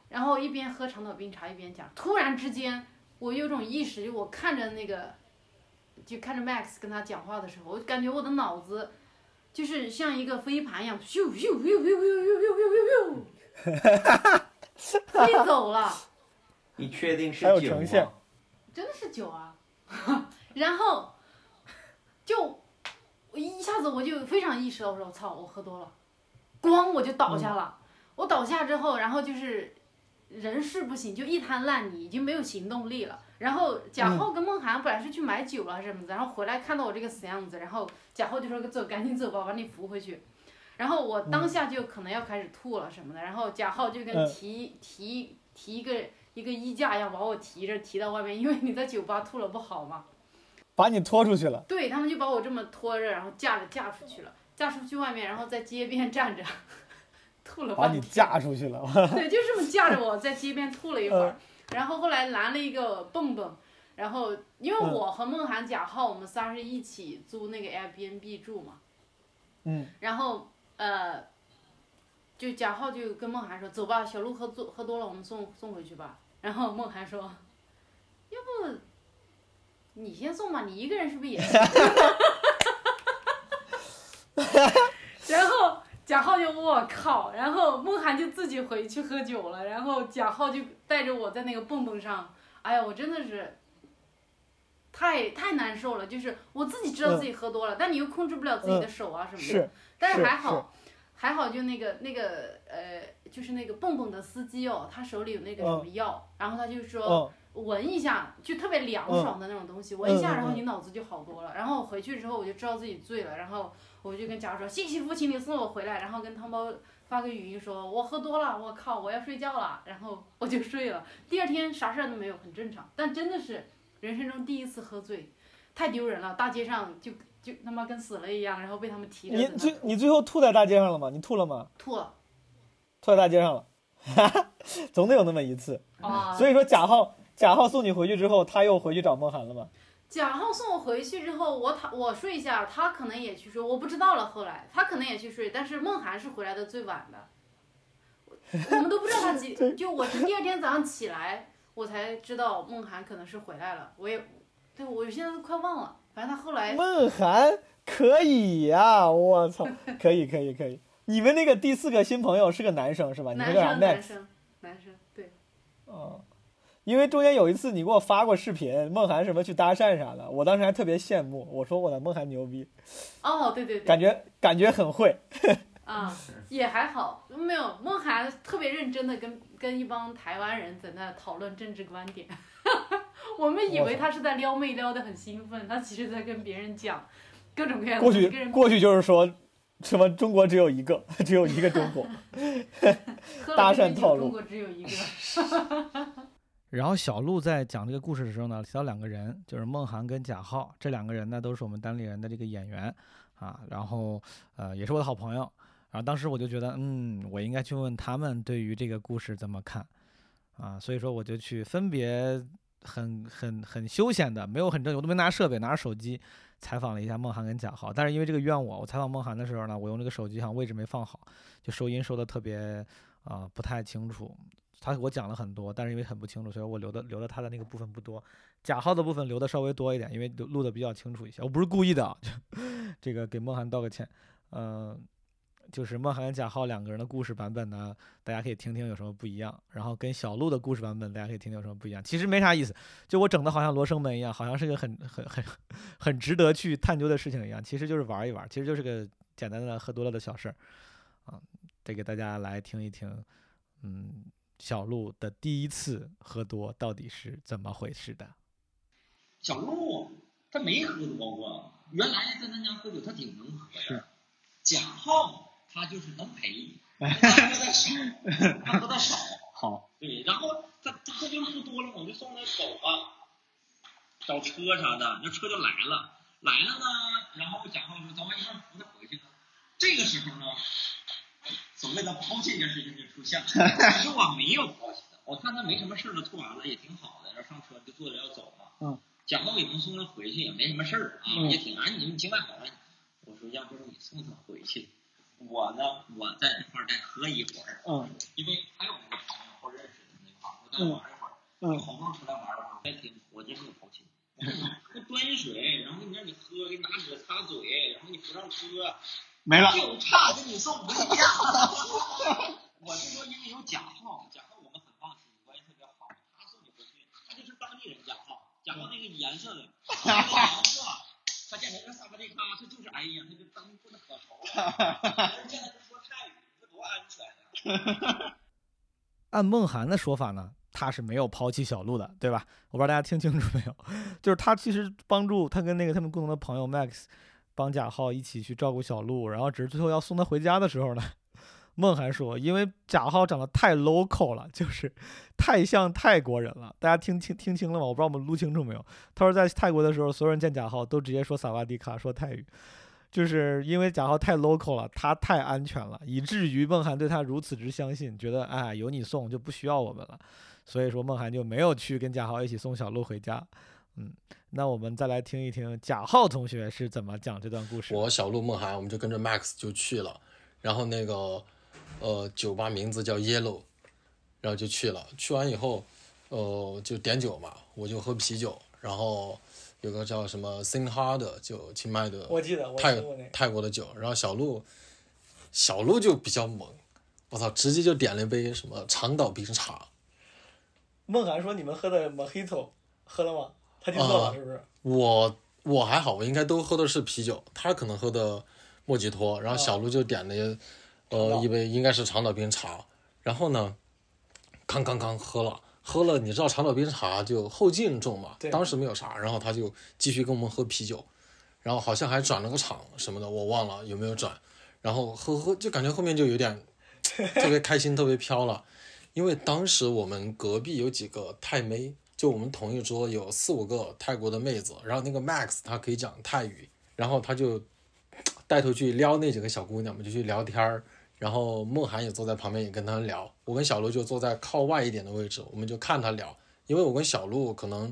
然后一边喝长岛冰茶一边讲，突然之间我有种意识，就我看着那个，就看着 Max 跟他讲话的时候，我感觉我的脑子就是像一个飞盘一样，咻咻咻咻咻咻咻咻咻，飞走了。你确定是酒吗？真的是酒啊，然后就我一下子我就非常意识到，我说我操，我喝多了，咣我就倒下了。我倒下之后，然后就是人事不行，就一滩烂泥，已经没有行动力了。然后贾浩跟梦涵本来是去买酒了还是什么的，然后回来看到我这个死样子，然后贾浩就说走，赶紧走吧，把你扶回去。然后我当下就可能要开始吐了什么的，然后贾浩就跟嗯提提提一个一个衣架一样把我提着提到外面，因为你在酒吧吐了不好嘛。把你拖出去了。对他们就把我这么拖着，然后架着架出去了，架出去外面，然后在街边站着，吐了把你。架出去了 对，就这么架着我在街边吐了一会儿嗯，然后后来拦了一个蹦蹦，然后因为嗯我和梦涵、贾浩我们仨是一起租那个 Airbnb 住嘛，嗯，然后呃，就贾浩就跟梦涵说：“走吧，小鹿喝多喝多了，我们送送回去吧。”然后梦涵说：“要不你先送吧，你一个人是不是也行？” 然后贾浩就我靠，然后梦涵就自己回去喝酒了，然后贾浩就带着我在那个蹦蹦上，哎呀，我真的是。太太难受了，就是我自己知道自己喝多了，但你又控制不了自己的手啊什么的。是，但是还好，还好就那个那个呃，就是那个蹦蹦的司机哦，他手里有那个什么药，然后他就说嗯闻一下，就特别凉爽的那种东西，闻一下，然后你脑子就好多了。然后回去之后我就知道自己醉了，然后我就跟贾说谢谢父亲，你送我回来，然后跟汤包发个语音说我喝多了，我靠，我要睡觉了，然后我就睡了。第二天啥事儿都没有，很正常，但真的是人生中第一次喝醉，太丢人了，大街上就。就他妈跟死了一样，然后被他们提着你最你最后吐在大街上了吗？你吐了吗？吐了吐在大街上了，哈 哈总得有那么一次。啊！所以说贾浩贾浩送你回去之后，他又回去找梦涵了吗？贾浩送我回去之后，我躺我睡一下，他可能也去睡，我不知道了。后来他可能也去睡，但是梦涵是回来的最晚的，我我们都不知道他几，就我是第二天早上起来，我才知道梦涵可能是回来了。我也，对我现在都快忘了，反正他后来梦涵可以呀、我操，可以可以可以。你们那个第四个新朋友是个男生是吧？你男们叫啥生男生男生对，哦，因为中间有一次你给我发过视频，梦涵什么去搭讪啥的，我当时还特别羡慕，我说我的梦涵牛逼，哦对对对，感觉感觉很会。啊，也还好，没有梦涵特别认真的跟跟一帮台湾人在那讨论政治观点，我们以为他是在撩妹撩的很兴奋，他其实在跟别人讲各种各样的过去过去就是说什么中国只有一个，只有一个中国。搭讪套路。中国只有一个，然后小鹿在讲这个故事的时候呢，提到两个人，就是梦涵跟贾浩，这两个人呢都是我们单立人的这个演员啊，然后呃也是我的好朋友。然后当时我就觉得，嗯，我应该去问他们对于这个故事怎么看啊，所以说我就去分别很很很休闲的，没有很正经，我都没拿设备，拿着手机采访了一下梦涵跟贾浩。但是因为这个怨我，我采访梦涵的时候呢，我用这个手机好像位置没放好，就收音收的特别啊、不太清楚。他我讲了很多，但是因为很不清楚，所以我留的留的他的那个部分不多，贾浩的部分留的稍微多一点，因为录录的比较清楚一些。我不是故意的啊，就 这个给梦涵道个歉。嗯、就是梦涵贾浩两个人的故事版本呢，大家可以听听有什么不一样。然后跟小鹿的故事版本，大家可以听听有什么不一样。其实没啥意思，就我整的好像罗生门一样，好像是个很很很很值得去探究的事情一样。其实就是玩一玩，其实就是个简单的喝多了的小事儿啊。得给大家来听一听，嗯，小鹿的第一次喝多到底是怎么回事的？小鹿他没喝多过，原来在咱家喝酒他挺能喝是的。贾浩他就是能陪，他喝的少，他喝的少。好，对，然后他他喝酒喝多了，我就送他走啊，找车啥的，那车就来了。来了呢，然后贾浩说咱们一块儿扶他回去呢。这个时候呢，所谓的抛弃这件事情就出现了。其实我没有抛弃他，我看他没什么事儿了，吐完了也挺好的，然后上车就坐着要走嘛。嗯。贾浩给能送他回去，也没什么事儿啊，嗯也挺安静，情感好了。我说要不你送他回去，我呢，我在这块儿再喝一会儿，嗯因为还有那个朋友或认识的那块儿，我再玩一会儿。嗯好不容易出来玩儿了，再听我就是有抛弃。我端水，然后你让你喝，给你拿纸擦嘴，然后你扶上车，没了。就差给你送回家。我是说，因为有贾浩，贾浩我们很放心，关系特别好，他送你回去，他就是当地人贾浩，贾浩那个颜色的，那个颜色，他见人家萨瓦迪卡，他就是哎呀，那个灯不能可熟了。现在都说泰语，这多安全呀、按梦涵的说法呢，他是没有抛弃小鹿的，对吧？我不知道大家听清楚没有，就是他其实帮助他跟那个他们共同的朋友 Max 帮贾浩一起去照顾小鹿，然后只是最后要送他回家的时候呢，梦涵说，因为贾浩长得太 local 了，就是太像泰国人了。大家听听听清了吗？我不知道我们录清楚没有。他说在泰国的时候，所有人见贾浩都直接说萨瓦迪卡，说泰语。就是因为贾浩太 local 了，他太安全了，以至于梦涵对他如此之相信，觉得哎有你送就不需要我们了，所以说梦涵就没有去跟贾浩一起送小鹿回家。嗯，那我们再来听一听贾浩同学是怎么讲这段故事的。我小鹿梦涵，我们就跟着 Max 就去了，然后那个呃酒吧名字叫 Yellow，然后就去了。去完以后，呃就点酒嘛，我就喝啤酒，然后有个叫什么 Sing Hard 就清迈的我记得我泰。泰国的酒，然后小鹿小鹿就比较猛，我操，直接就点了一杯什么长岛冰茶。梦涵说你们喝的 Mojito 喝了吗？啊是不是？我我还好，我应该都喝的是啤酒，他可能喝的莫吉托，然后小鹿就点了、一杯应该是长岛冰茶，然后呢，刚刚刚喝了。喝了，你知道长岛冰茶就后劲重嘛对，当时没有啥，然后他就继续跟我们喝啤酒，然后好像还转了个场什么的，我忘了有没有转，然后喝喝就感觉后面就有点 特别开心，特别飘了，因为当时我们隔壁有几个太妹，就我们同一桌有四五个泰国的妹子，然后那个 Max 他可以讲泰语，然后他就带头去撩那几个小姑娘们，就去聊天儿。然后梦涵也坐在旁边，也跟他聊。我跟小鹿就坐在靠外一点的位置，我们就看他聊。因为我跟小鹿可能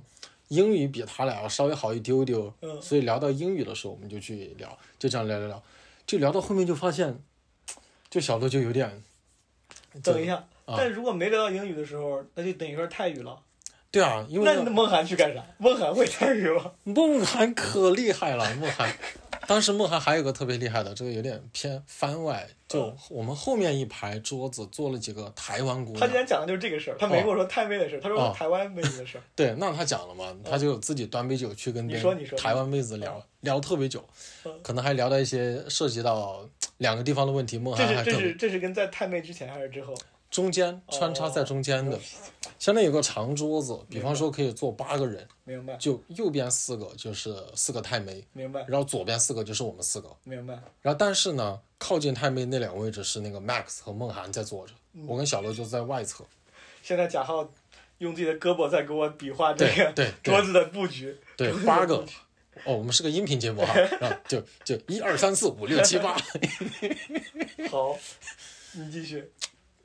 英语比他俩要稍微好一丢丢，嗯所以聊到英语的时候，我们就去聊，就这样聊聊聊，就聊到后面就发现，就小鹿就有点，等一下，啊但如果没聊到英语的时候，那就等于说泰语了。对啊，因为那梦涵去干啥？梦涵会参与吗？梦涵可厉害了，梦涵。当时梦涵还有个特别厉害的，这个有点偏番外，就嗯我们后面一排桌子坐了几个台湾姑娘。他今天讲的就是这个事儿，他没跟我说泰妹的事儿，他说哦台湾妹子的事儿。对，那他讲了嘛，他就自己端杯酒去跟别你说你说台湾妹子聊，聊特别久嗯，可能还聊到一些涉及到两个地方的问题。梦涵这是这是跟在太妹之前还是之后？中间穿插在中间的哦，相当于有个长桌子，比方说可以坐八个人，明白就右边四个就是四个太妹，明白然后左边四个就是我们四个。明白。然后但是呢，靠近太妹那两个位置是那个 Max 和梦涵在坐着，嗯我跟小乐就在外侧。现在贾浩用自己的胳膊在给我比划这个对桌子的布局。对，八个。哦，我们是个音频节目哈，然 后就就一二三四五六七八，好，你继续。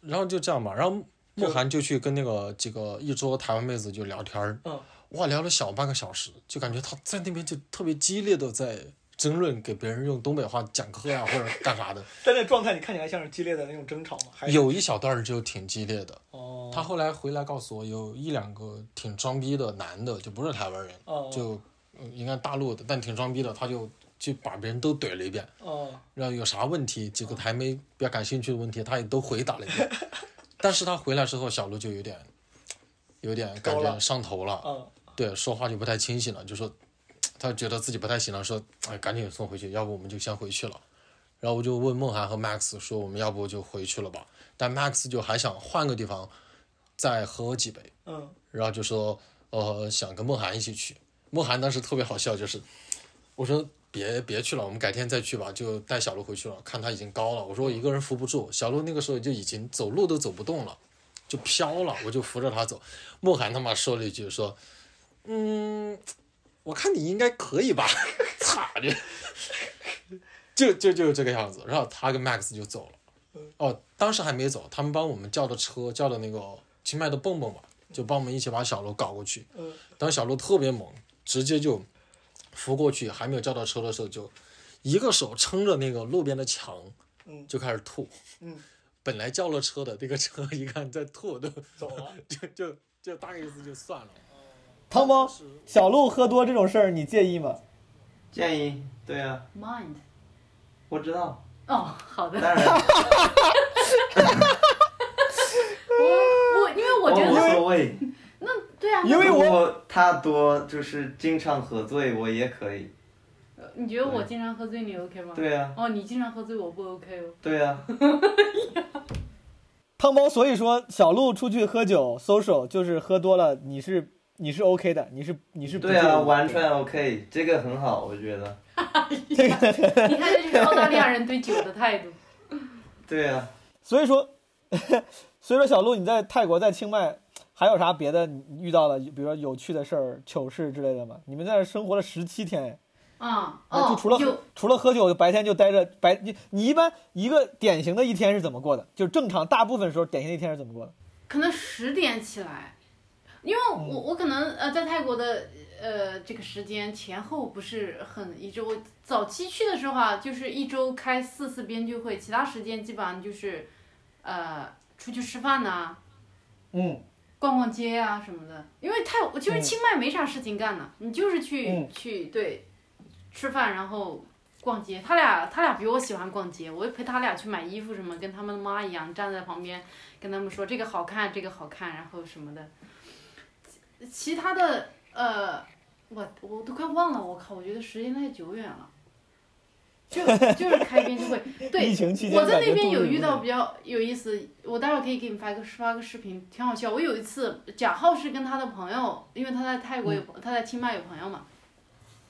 然后就这样嘛。然后慕寒就去跟那个几个一桌台湾妹子就聊天儿，嗯，哇，聊了小半个小时，就感觉他在那边就特别激烈的在争论，给别人用东北话讲课呀、或者干啥的。但那状态你看起来像是激烈的那种争吵吗？还是有一小段儿就挺激烈的。哦，他后来回来告诉我，有一两个挺装逼的男的，就不是台湾人，哦就嗯应该大陆的，但挺装逼的，他就去把别人都怼了一遍，哦然后有啥问题，几个还没比较感兴趣的问题，他也都回答了一遍。但是他回来之后，小卢就有点，有点感觉上头了，嗯对，说话就不太清醒了，就说他觉得自己不太行了，说哎赶紧送回去，要不我们就先回去了。然后我就问梦涵和 Max 说，我们要不就回去了吧？但 Max 就还想换个地方再喝几杯，嗯然后就说呃想跟梦涵一起去。梦涵当时特别好笑，就是我说别别去了，我们改天再去吧，就带小鹿回去了。看他已经高了，我说我一个人扶不住，小鹿那个时候就已经走路都走不动了，就飘了，我就扶着他走。莫寒他妈说了一句说，嗯，我看你应该可以吧。操就就就就这个样子。然后他跟 Max 就走了。哦，当时还没走，他们帮我们叫的车，叫的那个清迈的蹦蹦嘛，就帮我们一起把小鹿搞过去。嗯当时小鹿特别猛，直接就扶过去，还没有叫到车的时候，就一个手撑着那个路边的墙，嗯就开始吐。嗯，本来叫了车的那个车一看在吐，都走了。就就就大概意思就算了。汤包小鹿喝多这种事儿，你介意吗？介意，对啊，mind。我知道，哦，好的。当然，我我因为我觉得无所谓。对啊，因为我他多就是经常喝醉，我也可以。你觉得我经常喝醉，你 OK 吗？。对啊，哦，你经常喝醉，我不 OK 哦。对啊，汤包，所以说小鹿出去喝酒 social 就是喝多了，你是你是 OK 的，你是你是对啊，完全 OK，这个很好，我觉得。这个。你看，这就是澳大利亚人对酒的态度。对啊，所以说，所以说小鹿你在泰国在清迈还有啥别的你遇到了，比如说有趣的事儿、糗事之类的吗？你们在那儿生活了十七天，啊、哦，就除了除了喝酒，白天就待着白你你一般一个典型的一天是怎么过的？就正常大部分时候典型的一天是怎么过的？可能十点起来，因为我我可能呃在泰国的呃这个时间前后不是很一致。我早期去的时候啊，就是一周开四次编剧会，其他时间基本上就是呃出去吃饭呐、嗯逛逛街啊什么的。因为太其实嗯清迈没啥事情干呢，你就是去、嗯去对吃饭，然后。逛街，他俩他俩比我喜欢逛街，我就陪他俩去买衣服什么，跟他们的妈一样站在旁边跟他们说这个好看，这个好看，然后什么的。其其他的呃，我我都快忘了，我靠，我觉得时间太久远了。就就是开编辑会，对疫，情期间我在那边有遇到比较有意思，我待会儿可以给你发个发个视频，挺好笑。我有一次，贾浩是跟他的朋友，因为他在泰国有、他在清迈有朋友嘛，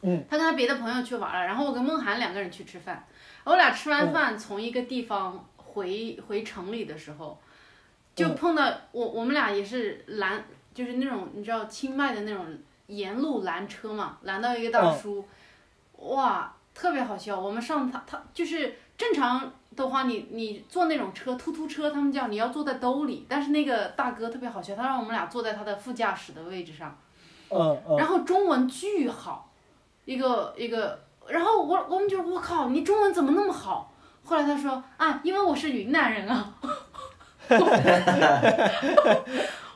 嗯，他跟他别的朋友去玩了，然后我跟梦涵两个人去吃饭，我俩吃嗯。完饭从一个地方回回城里的时候，就嗯。碰到我我们俩也是拦，就是那种你知道清迈的那种沿路拦车嘛，拦到一个大嗯。叔，哇，特别好笑。我们上他他就是正常的话，你你坐那种车突突车，他们叫你要坐在兜里，但是那个大哥特别好笑，他让我们俩坐在他的副驾驶的位置上，嗯嗯然后中文巨好，一个一个，然后我我们就我靠，你中文怎么那么好？后来他说啊，因为我是云南人啊。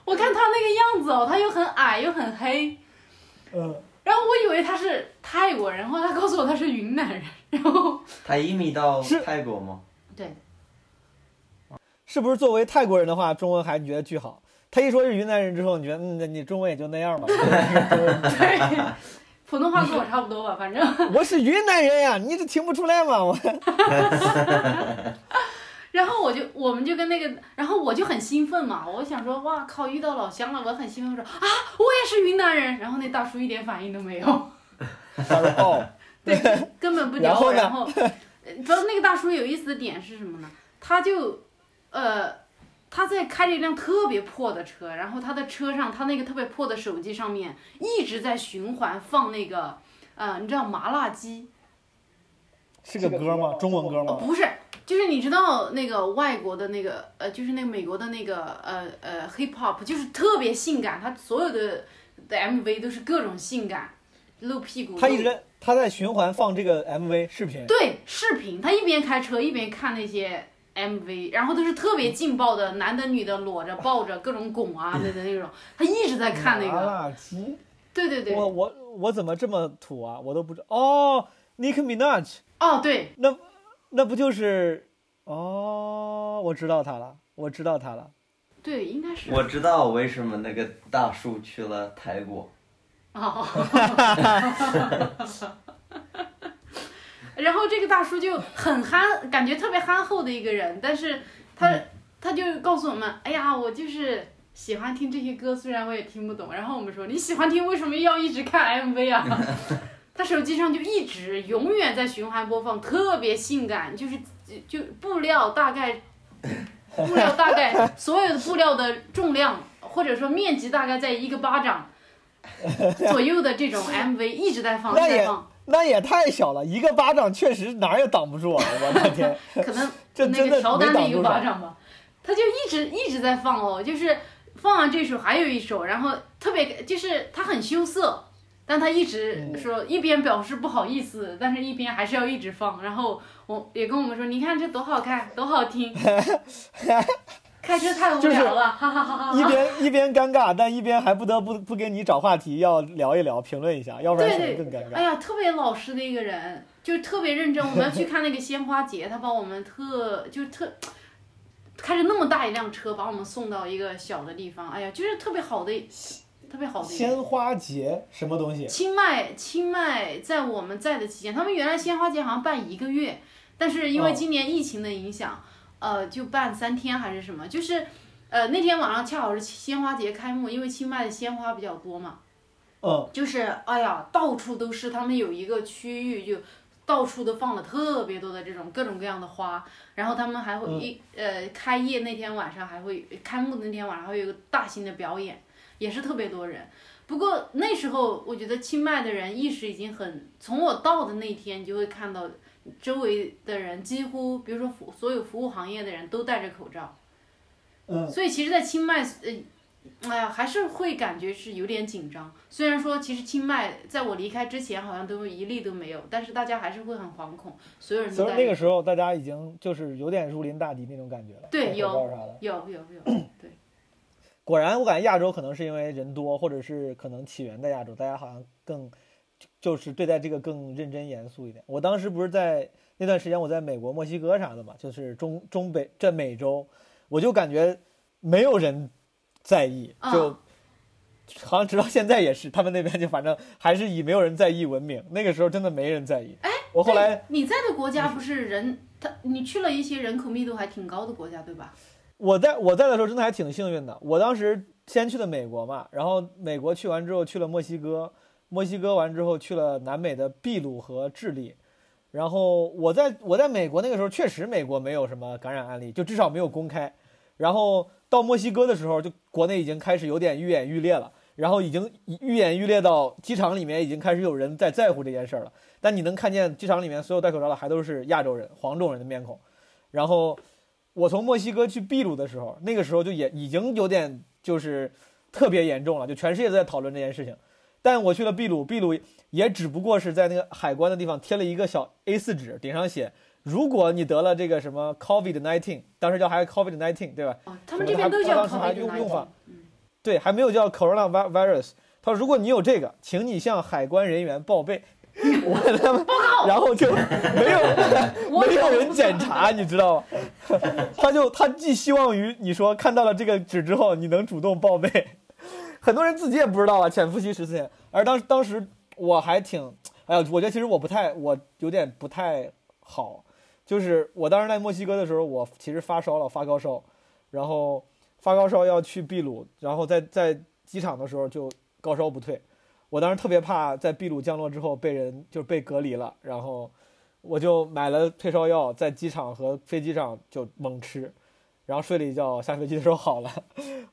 我看他那个样子哦，他又很矮又很黑，嗯，然后我以为他是泰国人，然后来他告诉我他是云南人，然后他移民到是泰国吗？对，是不是作为泰国人的话，中文还你觉得巨好？他一说是云南人之后，你觉得嗯，那你中文也就那样吧。对，普通话跟我差不多吧，反正。我是云南人呀，你这听不出来吗？我 然后我就我们就跟那个，然后我就很兴奋嘛，我想说哇靠，遇到老乡了，我很兴奋，我说啊，我也是云南人。然后那大叔一点反应都没有，对，根本不屌我。然后主要那个大叔有意思的点是什么呢？他就，呃，他在开着一辆特别破的车，然后他的车上，他那个特别破的手机上面一直在循环放那个，呃，你知道麻辣鸡？是个歌吗？中文歌哦，吗？不是，就是你知道那个外国的那个呃，就是那个美国的那个呃呃 hip hop，就是特别性感，他所有的的 MV 都是各种性感，露屁股。他一直在他在循环放这个 MV 视频。对视频，他一边开车一边看那些 MV，然后都是特别劲爆的，男的女的裸着抱着各种拱啊那的那种，他一直在看那个。辣鸡，对对对，我我我怎么这么土啊？我都不知哦，Nicki Minaj，哦对，那不就是哦？我知道他了，我知道他了。对应该是。我知道为什么那个大叔去了泰国。哦。然后这个大叔就很憨，感觉特别憨厚的一个人，但是他、他就告诉我们，哎呀，我就是喜欢听这些歌，虽然我也听不懂。然后我们说你喜欢听，为什么要一直看 MV 啊？他手机上就一直永远在循环播放，特别性感，就是就布料大概布料大概 所有的布料的重量或者说面积大概在一个巴掌。左右的这种 MV 一直在放，在放，那也太小了，一个巴掌确实哪儿也挡不住啊！我的天，可能那个乔丹的一个巴掌吧，他就一直一直在放哦，就是放完这首还有一首，然后特别就是他很羞涩，但他一直嗯说一边表示不好意思，但是一边还是要一直放，然后我也跟我们说，你看这多好看，多好听，开车太无聊了，哈哈哈哈哈。一边一边尴尬，但一边还不得不不给你找话题，要聊一聊，评论一下，要不然显得更尴尬。哎呀，特别老实的一个人，就特别认真。我们要去看那个鲜花节，他把我们特就特开着那么大一辆车把我们送到一个小的地方，哎呀，就是特别好的，特别好的。鲜花节什么东西？清迈，清迈在我们在的期间，他们原来鲜花节好像办一个月，但是因为哦今年疫情的影响，呃，就办三天还是什么，就是，呃，那天晚上恰好是鲜花节开幕，因为清迈的鲜花比较多嘛，嗯，就是哎呀，到处都是，他们有一个区域就到处都放了特别多的这种各种各样的花，然后他们还会嗯一、呃开业那天晚上还会开幕的那天晚上还有一个大型的表演，也是特别多人。不过那时候我觉得清迈的人意识已经很，从我到的那天你就会看到周围的人几乎，比如说服所有服务行业的人都戴着口罩。嗯所以其实，在清迈，呃，哎呀，还是会感觉是有点紧张。虽然说，其实清迈在我离开之前好像都一例都没有，但是大家还是会很惶恐，所有人都戴着所以那个时候大家已经就是有点如临大敌那种感觉了，对有。有有有，对，果然，我感觉亚洲可能是因为人多，或者是可能起源在亚洲，大家好像更就就是对待这个更认真严肃一点。我当时不是在那段时间我在美国、墨西哥啥的嘛，就是中中北这美洲，我就感觉没有人在意，就、嗯好像直到现在也是，他们那边就反正还是以没有人在意闻名。那个时候真的没人在意。哎，我后来你在的国家不是人，他你去了一些人口密度还挺高的国家，对吧？我在我在的时候真的还挺幸运的。我当时先去的美国嘛，然后美国去完之后去了墨西哥，墨西哥完之后去了南美的秘鲁和智利。然后我在我在美国那个时候确实美国没有什么感染案例，就至少没有公开。然后到墨西哥的时候，就国内已经开始有点愈演愈烈了，然后已经愈演愈烈到机场里面已经开始有人在在乎这件事儿了。但你能看见机场里面所有戴口罩的还都是亚洲人、黄种人的面孔。然后我从墨西哥去秘鲁的时候，那个时候就也已经有点就是特别严重了，就全世界都在讨论这件事情。但我去了秘鲁，秘鲁也只不过是在那个海关的地方贴了一个小 A4 纸，顶上写：如果你得了这个什么 COVID nineteen，当时叫还是 COVID nineteen，对吧？哦，他们这边都叫当时还 COVID 用用法对，还没有叫 coronavirus。他说，如果你有这个，请你向海关人员报备。我他妈，然后就没有没有人检查，你知道吗？他就他寄希望于你说看到了这个纸之后，你能主动报备。很多人自己也不知道啊，潜伏期十四天。而当当时我还挺，哎呀，我觉得其实我不太，我有点不太好。就是我当时在墨西哥的时候，我其实发烧了，发高烧，然后发高烧要去秘鲁，然后在在机场的时候就高烧不退。我当时特别怕在秘鲁降落之后被人就是被隔离了，然后我就买了退烧药，在机场和飞机上就猛吃，然后睡了一觉，下飞机的时候好了，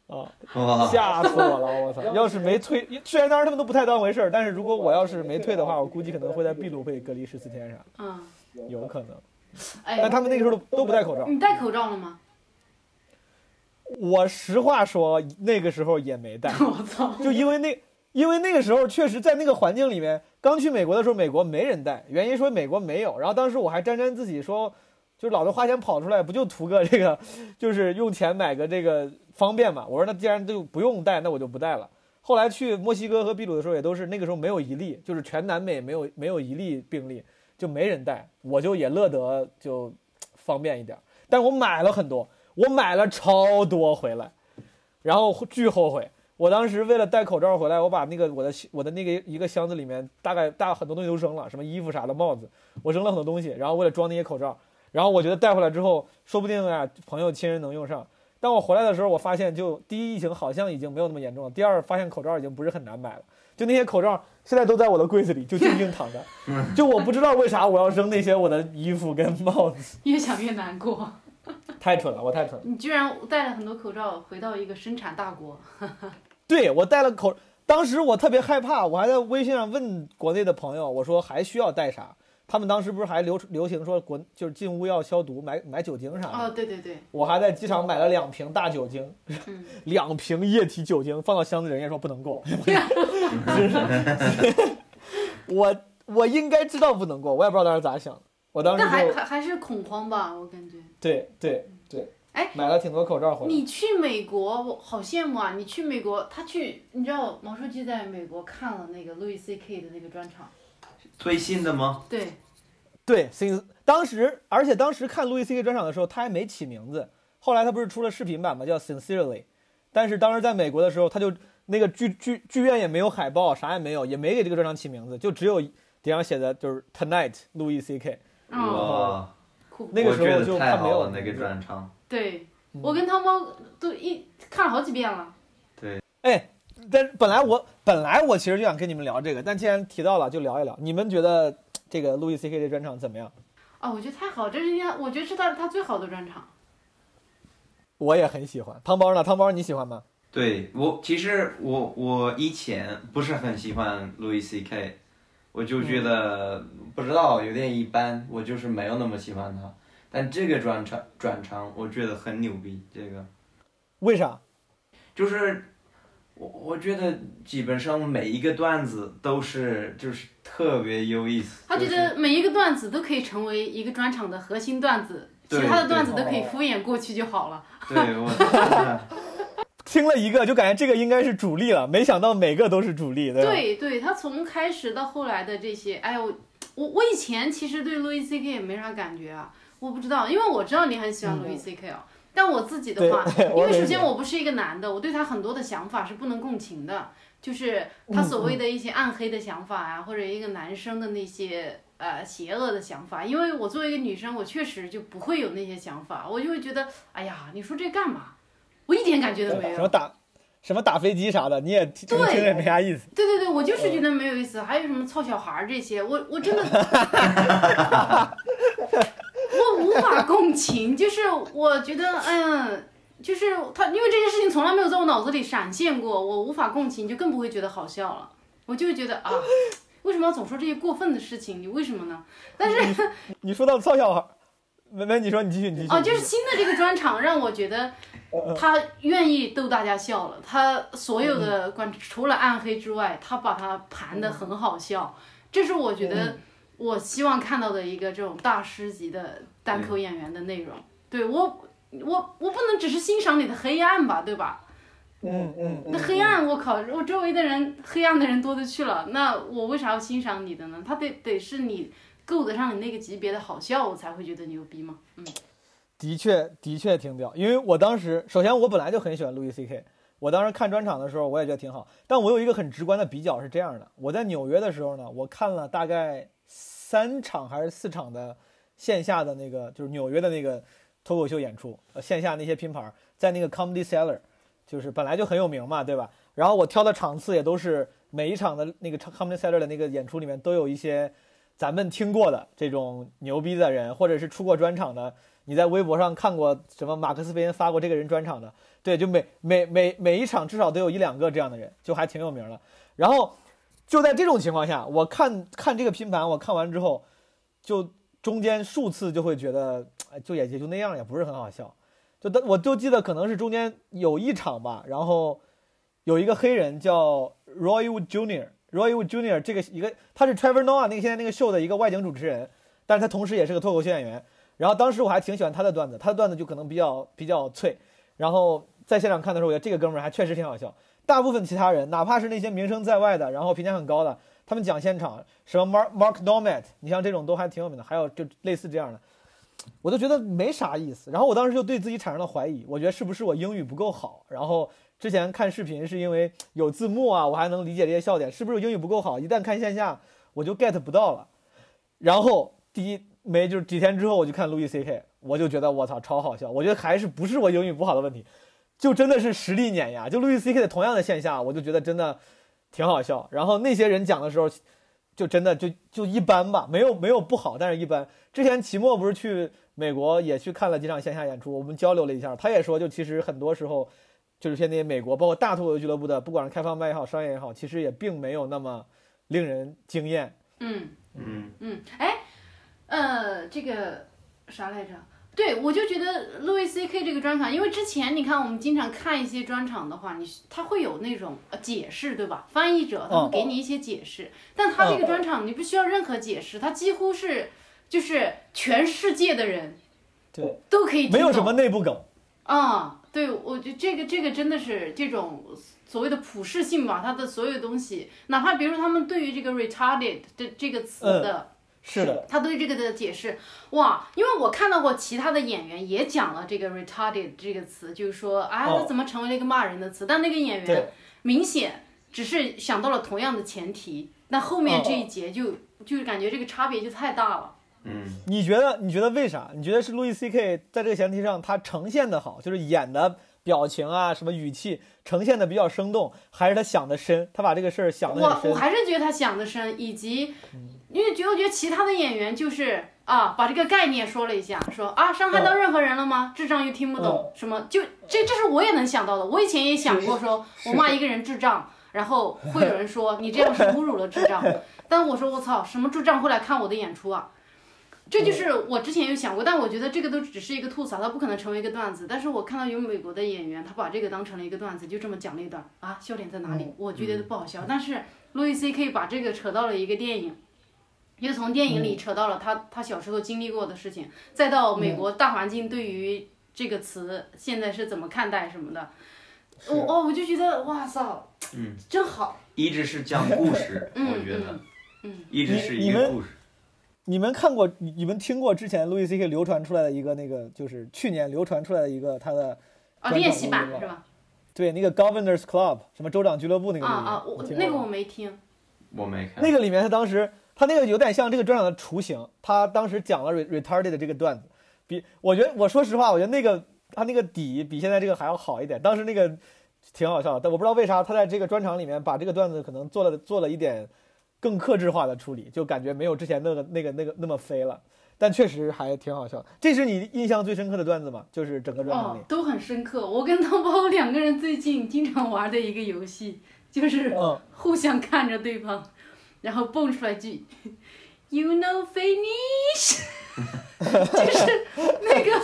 啊，哇，吓死我了！我操！要是没退，虽然当时他们都不太当回事儿，但是如果我要是没退的话，我估计可能会在秘鲁被隔离十四天啥，嗯，有可能。哎，但他们那个时候都都不戴口罩。你戴口罩了吗？我实话说，那个时候也没戴，我操！就因为那，因为那个时候确实在那个环境里面，刚去美国的时候，美国没人带，原因说美国没有。然后当时我还沾沾自喜说，就是老子花钱跑出来，不就图个这个，就是用钱买个这个方便嘛。我说那既然就不用带，那我就不带了。后来去墨西哥和秘鲁的时候，也都是那个时候没有一例，就是全南美没有没有一例病例，就没人带，我就也乐得就方便一点。但我买了很多，我买了超多回来，然后巨后悔。我当时为了戴口罩回来，我把那个我的我的那个一个箱子里面大概大很多东西都扔了，什么衣服啥的、帽子，我扔了很多东西。然后为了装那些口罩，然后我觉得带回来之后，说不定啊朋友亲人能用上。但我回来的时候，我发现就第一疫情好像已经没有那么严重了，第二发现口罩已经不是很难买了。就那些口罩现在都在我的柜子里，就静静躺着。就我不知道为啥我要扔那些我的衣服跟帽子，越想越难过。太蠢了，我太蠢了。你居然戴了很多口罩，回到一个生产大国。对我戴了口，当时我特别害怕，我还在微信上问国内的朋友，我说还需要带啥？他们当时不是还流流行说国就是进屋要消毒，买买酒精啥的。哦，对对对，我还在机场买了两瓶大酒精，嗯两瓶液体酒精放到箱子里，人家说不能过。我我应该知道不能过，我也不知道当时咋想的。我当时但还还还是恐慌吧，我感觉。对对对，哎，买了挺多口罩回来。你去美国，我好羡慕啊！你去美国，他去，你知道毛书记在美国看了那个 Louis C.K. 的那个专场，最新的吗？对，对，since 当时，而且当时看 Louis C K 专场的时候，他还没起名字。后来他不是出了视频版吗，叫 Sincerely。但是当时在美国的时候，他就那个剧剧剧院也没有海报，啥也没有，也没给这个专场起名字，就只有顶上写的就是 Tonight Louis C K。嗯，哇，那个时候就得太没有好了，那个专场。对，嗯我跟汤包都一看了好几遍了。对哎，但本来我本来我其实就想跟你们聊这个，但既然提到了，就聊一聊。你们觉得这个路易 C K 这专场怎么样？啊，我觉得太好，这是他，我觉得是他他最好的专场。我也很喜欢。汤包呢？汤包你喜欢吗？对我，其实我我以前不是很喜欢路易 C K，我就觉得、不知道有点一般，我就是没有那么喜欢他。但这个转场转场，我觉得很牛逼。这个为啥？就是我我觉得基本上每一个段子都是就是特别有意思。他觉得每一个段子都可以成为一个专场的核心段子，其他的段子都可以敷衍过去就好了。对我 听了一个就感觉这个应该是主力了，没想到每个都是主力，对吧？对对，他从开始到后来的这些，哎呦，我我以前其实对路易 C K 也没啥感觉啊，我不知道，因为我知道你很喜欢路易 C K 啊，但我自己的话，因为首先我不是一个男的，我对他很多的想法是不能共情的，就是他所谓的一些暗黑的想法啊，或者一个男生的那些。呃，邪恶的想法，因为我作为一个女生，我确实就不会有那些想法，我就会觉得，哎呀，你说这干嘛？我一点感觉都没有。什么打什么打飞机啥的，你也听听着也没啥意思。对对对，我就是觉得没有意思。还有什么操小孩儿这些，我我真的，我无法共情。就是我觉得，嗯，就是他，因为这件事情从来没有在我脑子里闪现过，我无法共情，就更不会觉得好笑了。我就会觉得啊，为什么要总说这些过分的事情？你为什么呢？但是你说到操小孩，没没，你说你继续，你继续。哦，就是新的这个专场让我觉得呃他愿意逗大家笑了。他所有的观除了暗黑之外，他把它盘的很好笑，这是我觉得我希望看到的一个这种大师级的单口演员的内容。对我，我我不能只是欣赏你的黑暗吧，对吧？嗯嗯嗯，那黑暗，我靠，我周围的人黑暗的人多的去了，那我为啥要欣赏你的呢？他得得是你够得上你那个级别的好笑，我才会觉得牛逼嘛。嗯。的确的确挺屌，因为我当时首先我本来就很喜欢路易 C K，我当时看专场的时候我也觉得挺好，但我有一个很直观的比较是这样的，我在纽约的时候呢，我看了大概三场还是四场的线下的那个就是纽约的那个脱口秀演出，呃线下那些拼盘在那个 Comedy Cellar，就是本来就很有名嘛，对吧？然后我挑的场次也都是每一场的那个 Comedy Cellar 的那个演出里面都有一些咱们听过的这种牛逼的人，或者是出过专场的。你在微博上看过什么马克思韦恩发过这个人专场的？对，就每每每每一场至少都有一两个这样的人，就还挺有名的。然后就在这种情况下，我看看这个拼盘，我看完之后，就中间数次就会觉得，就也也就那样，也不是很好笑。就我就记得可能是中间有一场吧，然后有一个黑人叫 Roy Wood Jr.，Roy Wood Jr. 这个一个他是 Trevor Noah 那个现在那个秀的一个外景主持人，但是他同时也是个脱口秀演员。然后当时我还挺喜欢他的段子，他的段子就可能比较比较脆。然后在现场看的时候，我觉得这个哥们儿还确实挺好笑。大部分其他人，哪怕是那些名声在外的，然后评价很高的，他们讲现场，什么 Mark Mark Norman，你像这种都还挺有名的，还有就类似这样的，我都觉得没啥意思。然后我当时就对自己产生了怀疑，我觉得是不是我英语不够好？然后之前看视频是因为有字幕啊，我还能理解这些笑点，是不是英语不够好？一旦看线下，我就 get 不到了。然后第一。没，就是几天之后我就看路易 C K，我就觉得我操超好笑。我觉得还是不是我英语不好的问题，就真的是实力碾压。就路易 C K 的同样的线下，我就觉得真的挺好笑。然后那些人讲的时候，就真的就就一般吧，没有没有不好，但是一般。之前期末不是去美国也去看了几场线下演出，我们交流了一下，他也说就其实很多时候就是现在美国包括大脱口秀俱乐部的，不管是开放麦也好，商业也好，其实也并没有那么令人惊艳。嗯嗯，嗯，哎，呃，这个啥来着？对，我就觉得路易 C K 这个专场，因为之前你看我们经常看一些专场的话，你他会有那种呃解释，对吧？翻译者他会给你一些解释，但他这个专场你不需要任何解释，他几乎是就是全世界的人对都可以没有什么内部梗。啊、对，我觉得这个这个真的是这种所谓的普适性吧，它的所有东西，哪怕比如说他们对于这个 retarded 这这个词嗯的。是的，他对这个的解释，哇，因为我看到过其他的演员也讲了这个 retarded 这个词，就是说啊，他怎么成为了一个骂人的词？但那个演员明显只是想到了同样的前提，那后面哦这一节就就是感觉这个差别就太大了。嗯，你觉得？你觉得为啥？你觉得是路易 C K 在这个前提上他呈现的好，就是演的表情啊，什么语气呈现的比较生动，还是他想的深？他把这个事儿想的我。我还是觉得他想的深，以及因为觉得我觉得其他的演员就是啊，把这个概念说了一下，说啊伤害到任何人了吗？智障又听不懂，什么就这这是我也能想到的。我以前也想过说，我骂一个人智障，然后会有人说你这样是侮辱了智障，但我说我操，什么智障会来看我的演出啊？这就是我之前有想过，但我觉得这个都只是一个吐槽，它不可能成为一个段子。但是我看到有美国的演员，他把这个当成了一个段子，就这么讲了一段啊，笑点在哪里？我觉得不好笑。但是路易 C K 把这个扯到了一个电影，又从电影里扯到了他他小时候经历过的事情，再到美国大环境对于这个词现在是怎么看待什么的。我哦，我就觉得哇塞，嗯，真好。一直是讲故事，嗯我觉得嗯，嗯一直是一个故事。你们看过，你你们听过之前路易 C K 流传出来的一个那个，就是去年流传出来的一个他的啊，专练习版是吧？对那个 Governors Club 什么州长俱乐部那个录音啊啊，我那个我没听。我没看。那个里面他当时他那个有点像这个专场的雏形，他当时讲了 re- retarded 的这个段子，比我觉得我说实话，我觉得那个他那个底比现在这个还要好一点。当时那个挺好笑的，但我不知道为啥他在这个专场里面把这个段子可能做了做了一点更克制化的处理，就感觉没有之前那个那个那个那么飞了。但确实还挺好笑。这是你印象最深刻的段子吗？就是整个专场里，。哦都很深刻。我跟汤包两个人最近经常玩的一个游戏，就是嗯，互相看着对方，然后蹦出来句 “You know finish”，就是那个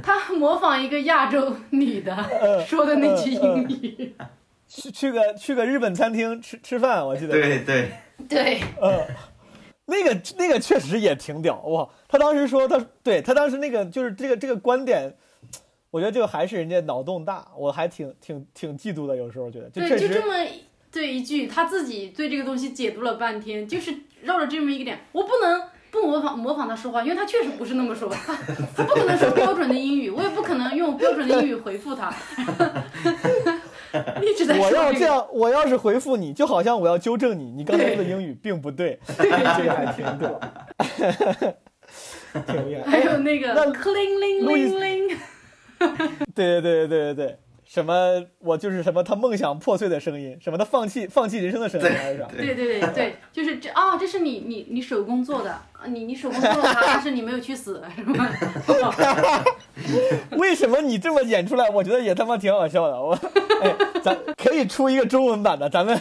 他模仿一个亚洲女的嗯说的那句英语。去去个去个日本餐厅吃吃饭，我记得。对对，对，呃，那个那个确实也挺屌哇！他当时说他对他当时那个就是这个这个观点，我觉得这个还是人家脑洞大，我还挺挺挺嫉妒的。有时候觉得就对，就这么对一句，他自己对这个东西解读了半天，就是绕着这么一个点，我不能。不模仿模仿他说话，因为他确实不是那么说，他他不可能说标准的英语，我也不可能用标准的英语回复他。一直在说、我这个、要这样，我要是回复你，就好像我要纠正你，你刚才说的英语并不对，这个还挺屌，挺厉害。还有那个那 cling ling 路易 ling ling，对对对对对对，什么我就是什么他梦想破碎的声音，什么他放弃放弃人生的声音还是啥？对对对对，就是这啊、这是你你你手工做的，啊你你手工做了它，但是你没有去死，是吗？为什么你这么演出来？我觉得也他妈挺好笑的。我，哎，咱可以出一个中文版的，咱们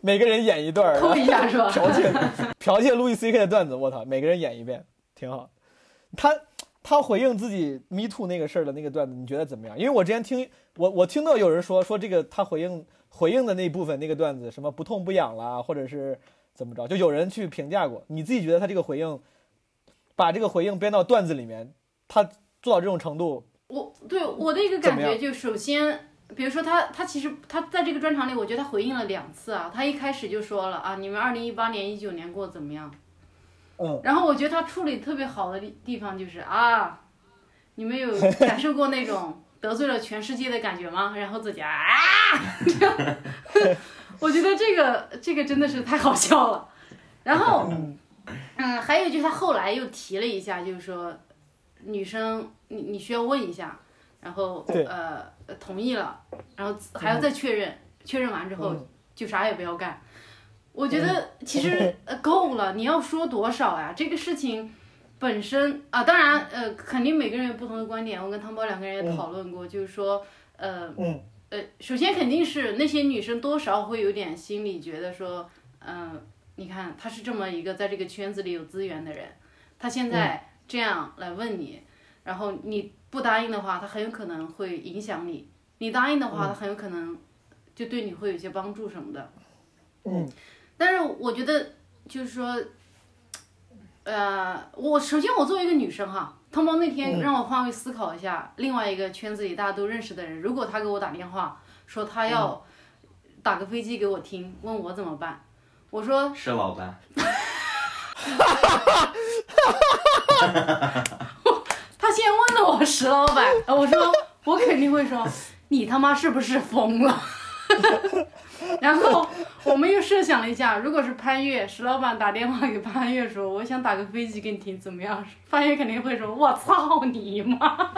每个人演一段儿，抠一下 是吧？剽窃剽窃路易 C K 的段子，我操，每个人演一遍，挺好。他他回应自己 Me Too 那个事儿的那个段子，你觉得怎么样？因为我之前听我我听到有人说说这个他回应回应的那部分那个段子什么不痛不痒啦，或者是怎么着，就有人去评价过。你自己觉得他这个回应，把这个回应编到段子里面，他做到这种程度，我对我的一个感觉就首先，比如说他他其实他在这个专场里，我觉得他回应了两次啊。他一开始就说了啊，你们二零一八年、一九年过得怎么样？嗯，然后我觉得他处理特别好的地地方就是啊，你们有感受过那种 得罪了全世界的感觉吗？然后自己啊，这样 我觉得这个这个真的是太好笑了。然后，嗯，还有就是他后来又提了一下，就是说女生你你需要问一下，然后对呃同意了，然后还要再确认，确认完之后嗯就啥也不要干。我觉得 其实呃够了，你要说多少呀？这个事情本身啊，当然呃，肯定每个人有不同的观点。我跟汤包两个人也讨论过，就是说呃，嗯呃，首先肯定是那些女生多少会有点心里觉得说，嗯、你看他是这么一个在这个圈子里有资源的人，他现在这样来问你，然后你不答应的话，他很有可能会影响你；你答应的话，他很有可能就对你会有些帮助什么的。嗯，但是我觉得就是说，呃，我首先我作为一个女生哈，汤包那天让我换位思考一下，另外一个圈子里大家都认识的人，如果他给我打电话说他要打个飞机给我听，问我怎么办，我说是老板，他 先问了我石老板，我说我肯定会说你他妈是不是疯了？然后我们又设想了一下，如果是潘越，石老板打电话给潘越说我想打个飞机给你听，怎么样？潘越肯定会说我操你妈！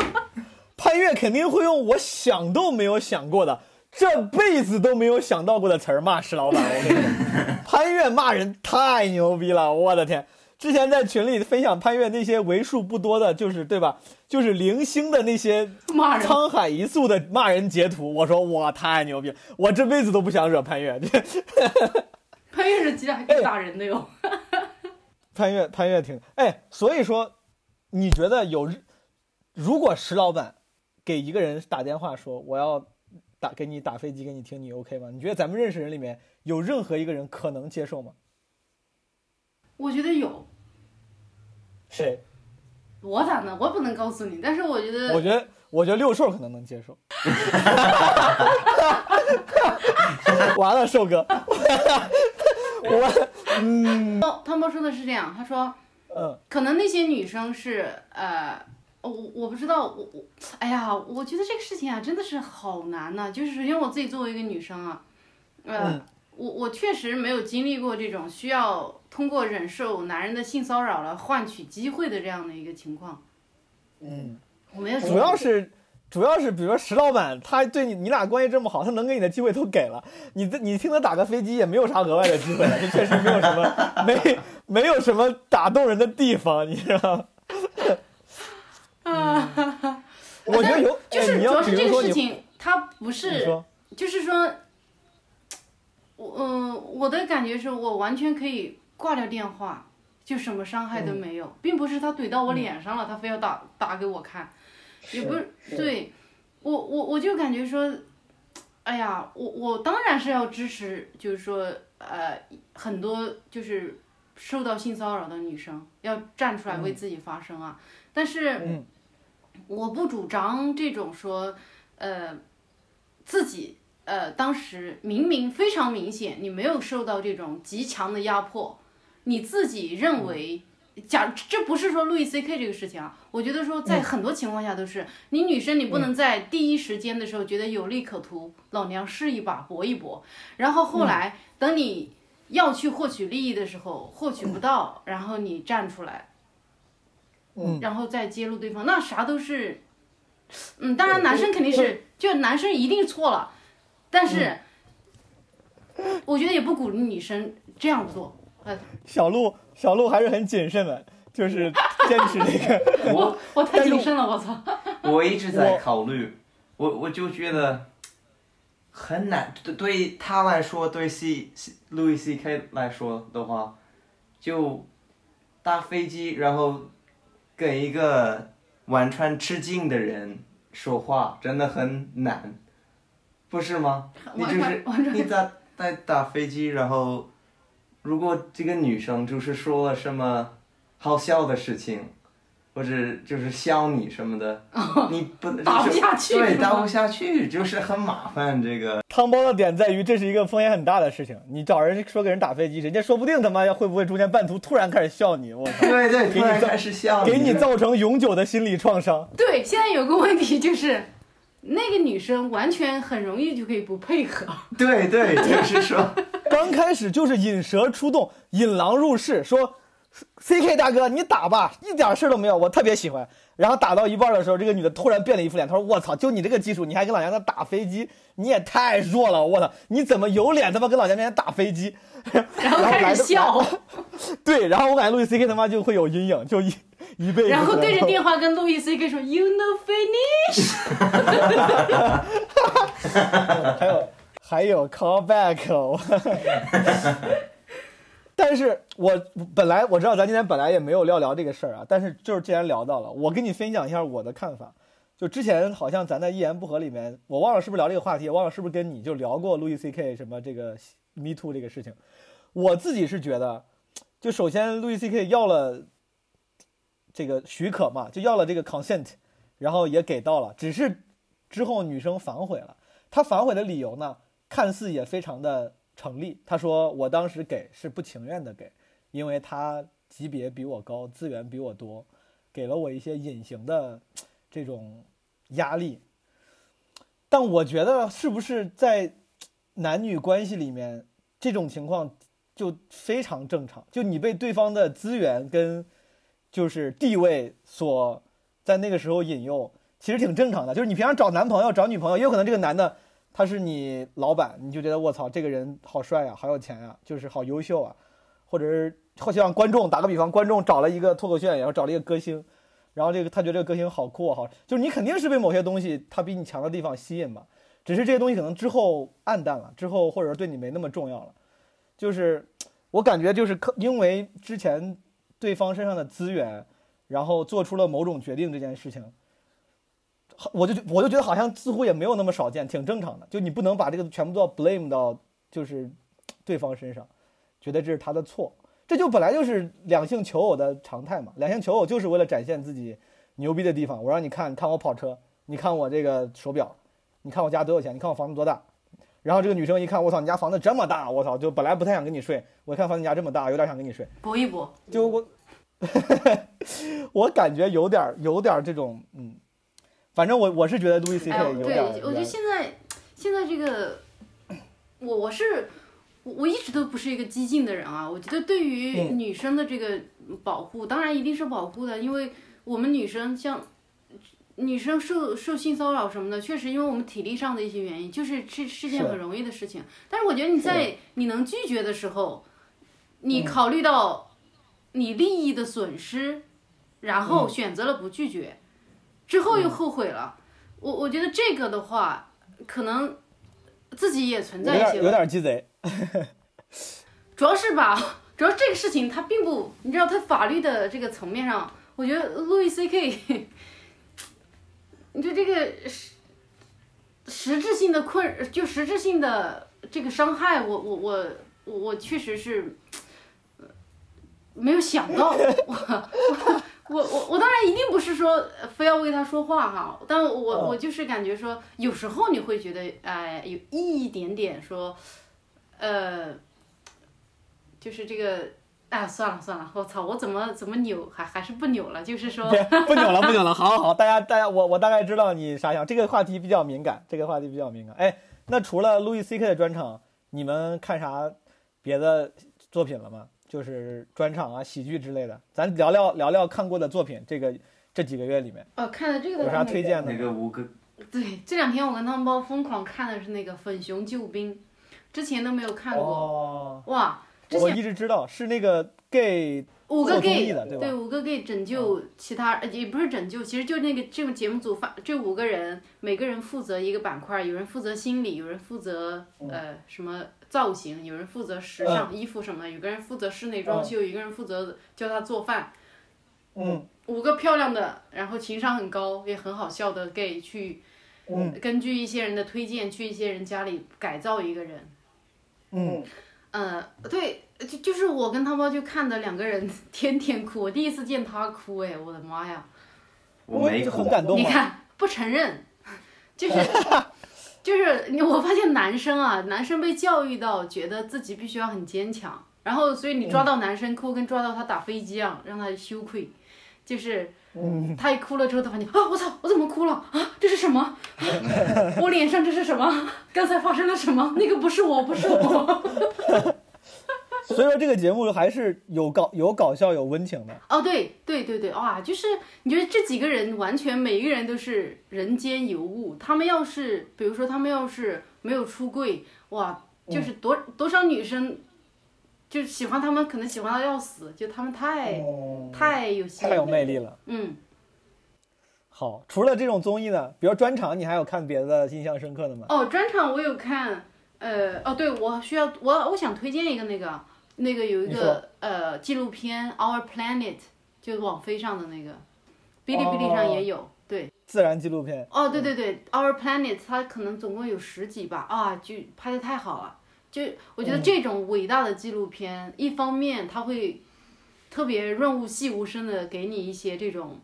潘越肯定会用我想都没有想过的，这辈子都没有想到过的词儿骂石老板。我跟你说，潘越骂人太牛逼了，我的天！之前在群里分享潘越那些为数不多的，就是对吧？就是零星的那些骂人沧海一粟的骂人截图，我说哇太牛逼了，我这辈子都不想惹潘越。潘越是极打打人的哟。潘越，潘越挺哎，所以说，你觉得有，如果石老板给一个人打电话说我要打给你打飞机给你听，你 OK 吗？你觉得咱们认识人里面有任何一个人可能接受吗？我觉得有，谁？我咋能？我不能告诉你，但是我觉得我觉得，我觉得六兽可能能接受。完了，瘦哥，我，嗯汤包说的是这样，他说嗯可能那些女生是呃，我我不知道，我我，哎呀，我觉得这个事情啊真的是好难呐、就是首先我自己作为一个女生啊，呃，嗯我我确实没有经历过这种需要通过忍受男人的性骚扰来换取机会的这样的一个情况，嗯，我没有主要是。主要是，比如说石老板，他对你你俩关系这么好，他能给你的机会都给了，你这你听他打个飞机也没有啥额外的机会了，这确实没有什么没没有什么打动人的地方，你知道吗？啊，我觉得有，就是主哎你要要是这个事情，他不是，就是说，我嗯、我的感觉是我完全可以挂掉电话，就什么伤害都嗯。没有，并不是他怼到我脸上了，他非要打打给我看，也不是对我我我就感觉说，哎呀，我我当然是要支持，就是说呃很多就是受到性骚扰的女生要站出来为自己发声啊，但是。嗯。我不主张这种说，呃，自己呃当时明明非常明显，你没有受到这种极强的压迫，你自己认为。假这不是说路易 C K 这个事情啊，我觉得说在很多情况下都是，你女生你不能在第一时间的时候觉得有利可图，老娘试一把搏一搏，然后后来等你要去获取利益的时候获取不到，然后你站出来，嗯。然后再揭露对方，那啥都是，嗯，当然男生肯定是就男生一定错了，但是，嗯我觉得也不鼓励女生这样做。呃，小鹿小鹿还是很谨慎的，就是坚持那个。我我太谨慎了，我操！我一直在考虑，我我就觉得很难，对对他来说，对 C C 路易 C K 来说的话，就搭飞机，然后跟一个完全吃惊的人说话，真的很难，不是吗？你就是你在在打飞机，然后如果这个女生就是说了什么好笑的事情，或者就是笑你什么的，你不 打不下去对，打不下去，就是很麻烦。这个汤包的点在于，这是一个风险很大的事情。你找人说给人打飞机，人家说不定他妈要会不会中间半途突然开始笑你，我操，对对，突然开始笑给你造成永久的心理创伤。对，现在有个问题就是，那个女生完全很容易就可以不配合。对对，就是说，刚开始就是引蛇出洞，引狼入室，说 C K 大哥你打吧，一点事儿都没有，我特别喜欢。然后打到一半的时候，这个女的突然变了一副脸，她说：“我操，就你这个技术，你还跟老娘在打飞机，你也太弱了！我操，你怎么有脸他妈跟老娘面前打飞机？” 然后开始笑，对，然后我感觉路易 C K 他妈就会有阴影，就一一辈子。然后对着电话跟路易 C K 说 “You know finish”，还有还有 callback，我但是我本来我知道咱今天本来也没有要聊这个事儿啊，但是就是既然聊到了，我跟你分享一下我的看法。就之前好像咱在一言不合里面，我忘了是不是聊这个话题，忘了是不是跟你就聊过路易 C K 什么这个 Me Too 这个事情。我自己是觉得，就首先路易 C K 要了这个许可嘛，就要了这个 consent，然后也给到了，只是之后女生反悔了。她反悔的理由呢，看似也非常的成立。她说我当时给是不情愿的给，因为他级别比我高，资源比我多，给了我一些隐形的这种压力。但我觉得是不是在男女关系里面，这种情况就非常正常？就你被对方的资源跟就是地位所在那个时候引诱，其实挺正常的。就是你平常找男朋友、找女朋友，也有可能这个男的他是你老板，你就觉得我操，这个人好帅啊，好有钱啊，就是好优秀啊，或者是或像观众打个比方，观众找了一个脱口秀演员，找了一个歌星，然后这个他觉得这个歌星好酷好，就是你肯定是被某些东西他比你强的地方吸引嘛，只是这些东西可能之后暗淡了，之后或者说对你没那么重要了，就是我感觉就是可因为之前对方身上的资源，然后做出了某种决定这件事情。我就我就觉得好像似乎也没有那么少见，挺正常的。就你不能把这个全部都要 blame 到就是对方身上，觉得这是他的错，这就本来就是两性求偶的常态嘛。两性求偶就是为了展现自己牛逼的地方。我让你看，看我跑车，你看我这个手表，你看我家多有钱，你看我房子多大。然后这个女生一看，我操，你家房子这么大，我操，就本来不太想跟你睡，我一看房子你家这么大，有点想跟你睡。搏一搏。就我，我感觉有点儿有点儿这种，嗯，反正我我是觉得路易 C 哎 K 呦，对有点对，，我觉得现在现在这个，我我是我我一直都不是一个激进的人啊。我觉得对于嗯女生的这个保护，当然一定是保护的，因为我们女生像女生受受性骚扰什么的，确实因为我们体力上的一些原因，就是是是件很容易的事情。但是我觉得你在你能拒绝的时候，你嗯考虑到你利益的损失，然后嗯选择了不拒绝，之后又后悔了。我我觉得这个的话，可能自己也存在一些有点儿鸡贼。主要是吧，主要这个事情它并不，你知道，它法律的这个层面上，我觉得路易 C K，你说这个实实质性的困，就实质性的这个伤害，我我我我我确实是呃没有想到，我我我我当然一定不是说非要为他说话哈，但我嗯我就是感觉说，有时候你会觉得，哎、有一点点说，呃，就是这个，哎，算了算了，我操，我怎么怎么扭，还还是不扭了，就是说，不扭了，不扭了，好好好，大家大家，我我大概知道你啥想。这个话题比较敏感，这个话题比较敏感。哎，那除了路易 C K 的专场，你们看啥别的作品了吗？就是专场啊、喜剧之类的，咱聊聊聊聊看过的作品。这个这几个月里面哦，看了这个有啥推荐的那吗？个五个对，这两天我跟汤包疯狂看的是那个《粉熊救兵》，之前都没有看过，哦，哇，之我一直知道是那个 gay 五个 gay 的对五个 gay 拯救其他，呃也不是拯救，其实就那个这个节目组发这五个人，每个人负责一个板块，有人负责心理，有人负责嗯。呃什么造型，有人负责时尚衣服什么的，有个人负责室内装修，有一个人负责教他做饭。嗯。五个漂亮的，然后情商很高也很好笑的 gay 去，嗯。根据一些人的推荐去一些人家里改造一个人。嗯呃，对，就就是我跟汤包就看的两个人 天天哭，我第一次见他哭，哎，我的妈呀！我没哭，很感动？你看不承认，就是就是你我发现男生啊，男生被教育到觉得自己必须要很坚强，然后所以你抓到男生哭跟抓到他打飞机一样，让他羞愧，就是。嗯他一哭了之后，他发现啊，我操，我怎么哭了啊？这是什么？啊我脸上这是什么？刚才发生了什么？那个不是我，不是我。所以说这个节目还是有搞有搞笑有温情的。哦，对对对对，哇，就是你觉得这几个人完全每一个人都是人间尤物，他们要是比如说他们要是没有出柜，哇，就是多、多少女生就喜欢他们，可能喜欢到要死，就他们太、哦太有吸引太有力魅力了。嗯，好，除了这种综艺呢，比如专场，你还有看别的印象深刻的吗？哦，专场我有看，呃，哦，对，我需要我我想推荐一个那个那个有一个呃纪录片《Our Planet》，就是网飞上的那个，哔哩哔哩上也有。对，自然纪录片。哦，对对对，《Our Planet》它可能总共有十集吧，啊，就拍的太好了。就我觉得这种伟大的纪录片，一方面它会特别润物细无声的给你一些这种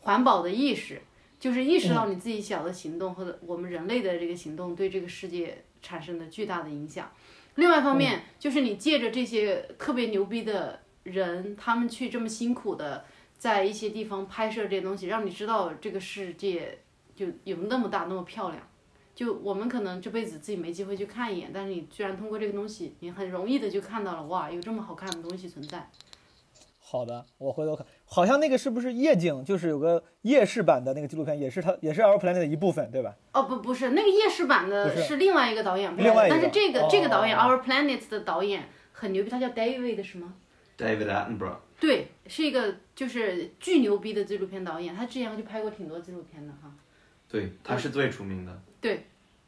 环保的意识，就是意识到你自己小的行动或者我们人类的这个行动对这个世界产生的巨大的影响。另外一方面，就是你借着这些特别牛逼的人，他们去这么辛苦的在一些地方拍摄这些东西，让你知道这个世界就有那么大那么漂亮。就我们可能这辈子自己没机会去看一眼，但是你居然通过这个东西，你很容易的就看到了，哇，有这么好看的东西存在。好的，我回头看，好像那个是不是夜景？就是有个夜视版的那个纪录片，也是它也是 Our Planet 的一部分，对吧？哦，不，不是那个夜视版的是是另外一个导演拍的，另外一个但是这个、这个导演哦 Our Planet 的导演很牛逼，他叫 David 是吗？David Attenborough，对，是一个就是巨牛逼的纪录片导演，他之前就拍过挺多纪录片的哈。对，他是最出名的。对，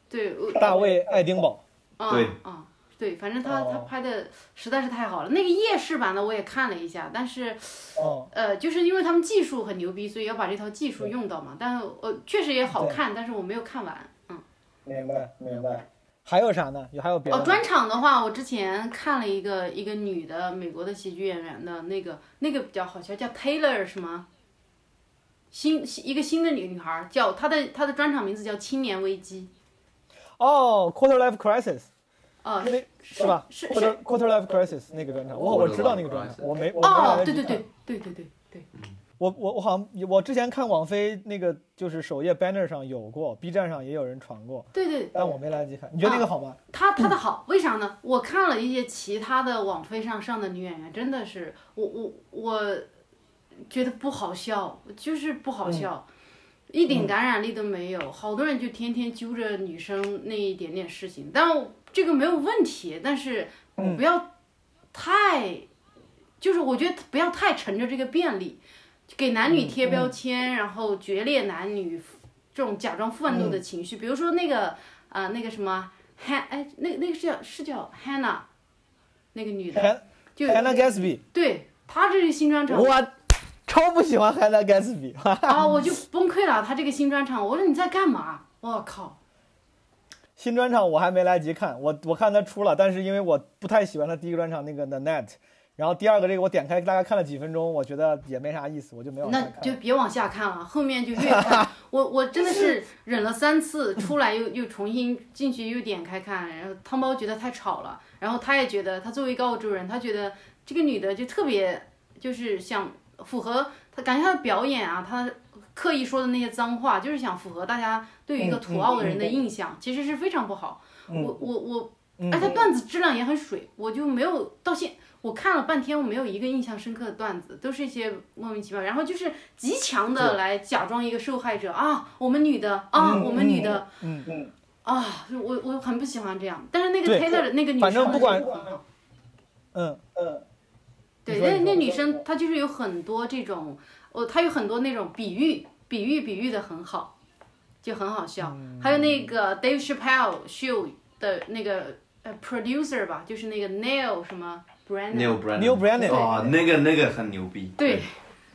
对大卫·爱丁堡。啊对啊，对，反正他、他哦拍的实在是太好了。那个夜视版的我也看了一下，但是哦，呃，就是因为他们技术很牛逼，所以要把这套技术用到嘛。但是呃，确实也好看，但是我没有看完。嗯，明白明白。还有啥呢？有还有别的哦，专场的话，我之前看了一个一个女的美国的喜剧演员的那个那个比较好笑，叫 Taylor 什么？新新一个新的女女孩叫她的她的专场名字叫青年危机。哦，Quarter Life Crisis 哦、那是吧是？Quarter Quarter Life Crisis 那个专场，我我知道那个专场，我没我没哦，对对对对对对对，我我我好像我之前看网飞那个就是首页 banner 上有过，B 站上也有人传过，对对，但我没来得及看。你觉得那个好吗？他他的好，为啥呢？我看了一些其他的网飞上上的女演员，真的是我我我觉得不好笑，就是不好笑，一点感染力都没有。好多人就天天揪着女生那一点点事情，但我这个没有问题，但是嗯。不要太，就是我觉得不要太乘着这个便利，给男女贴标签，然后决裂男女这种假装愤怒的情绪，比如说那个呃那个什么 Han 哎那那个是叫是叫 Hannah 那个女的，就 Hannah Gatsby，对她这是新专场我超不喜欢 Hannah Gatsby，哈哈。啊，我就崩溃了。他这个新专场，我说你在干嘛？我靠！新专场我还没来得及看，我我看他出了，但是因为我不太喜欢他第一个专场那个 The Net，然后第二个这个我点开大概看了几分钟，我觉得也没啥意思，我就没往下那。就别往下看了，后面就越看，我我真的是忍了三次，出来又 又重新进去又点开看，然后汤包觉得太吵了，然后他也觉得他作为一个澳洲人，他觉得这个女的就特别就是想符合他感觉他的表演啊，他刻意说的那些脏话，就是想符合大家对于一个土澳的人的印象，其实是非常不好。我我我，嗯而且段子质量也很水，我就没有到现。我看了半天，我没有一个印象深刻的段子，都是一些莫名其妙，然后就是极强的来假装一个受害者啊，我们女的啊，嗯我们女的嗯嗯，啊，我我很不喜欢这样。但是那个对 Taylor 的那个女生，反正不管嗯嗯，对，那那女生她就是有很多这种，哦，她有很多那种比喻，比喻比喻的很好，就很好笑。嗯还有那个 Dave Chappelle show 的那个呃 producer 吧，就是那个 Neil 什么 Brennan。Neil Brennan。Neil Brennan 哦，那个那个很牛逼。对，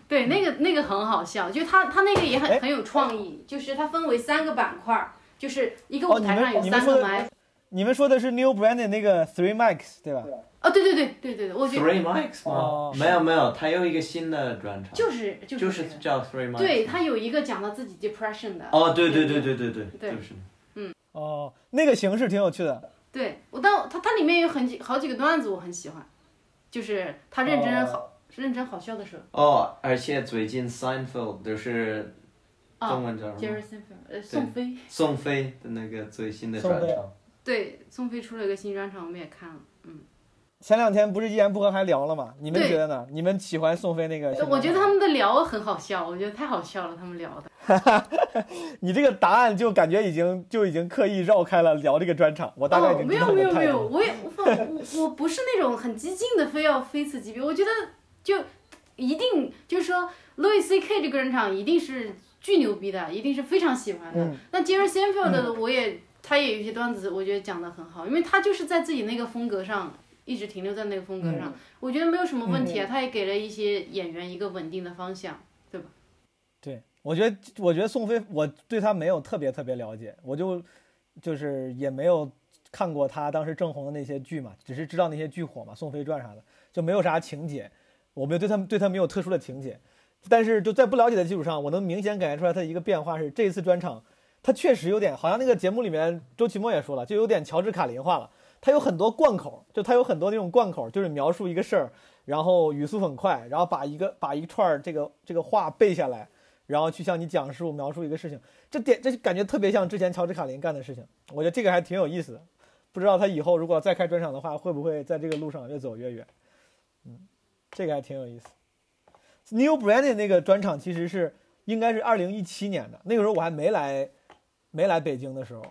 对，那个那个很好笑，就他他那个也哎很很有创意，就是它分为三个板块，就是一个舞台上有你们说的三个麦。你们说的是 Neil Brandon 那个 Three Mics 对吧？哦，对对对对对对，我觉得 Three Mics 哦吗？没有没有，他有一个新的专场，就是就就是叫 Three Mics。对他有一个讲到自己 depression 的。哦，对对对对对对，对就是嗯。哦，那个形式挺有趣的。对我但他它里面有很几好几个段子我很喜欢，就是他认真好、认真好笑的时候。哦，而且最近 Seinfeld 就是啊中文叫什么？Seinfeld，呃，宋飞，宋飞的那个最新的专场。对，宋飞出了一个新专场，我们也看了，嗯，前两天不是一言不合还聊了吗？你们觉得呢？你们喜欢宋飞那个？我觉得他们的聊很好笑，我觉得太好笑了，他们聊的。你这个答案就感觉已经就已经刻意绕开了聊这个专场，我大概已哦，没经知道有没有没有。我也我我我不是那种很激进的，非要非此即彼。我觉得就一定就是说，Louis C.K. 这个专场一定是巨牛逼的，一定是非常喜欢的。嗯那 Jerry Seinfeld 的我也、他也有一些段子，我觉得讲的很好，因为他就是在自己那个风格上一直停留在那个风格上，我觉得没有什么问题啊。他也给了一些演员一个稳定的方向，对吧？对，我觉得我觉得宋飞，我对他没有特别特别了解，我就就是也没有看过他当时正红的那些剧嘛，只是知道那些剧火嘛，《宋飞传》啥的，就没有啥情节，我没有对他对他没有特殊的情节，但是就在不了解的基础上，我能明显感觉出来他的一个变化是这一次专场，他确实有点好像那个节目里面周奇墨也说了，就有点乔治卡林化了。他有很多贯口，就他有很多那种贯口，就是描述一个事儿，然后语速很快，然后把一个把一串这个这个话背下来，然后去向你讲述描述一个事情，这点这感觉特别像之前乔治卡林干的事情，我觉得这个还挺有意思的。不知道他以后如果再开专场的话，会不会在这个路上越走越远？嗯，这个还挺有意思。New Brandon 那个专场其实是应该是二零一七年的，那个时候我还没来没来北京的时候，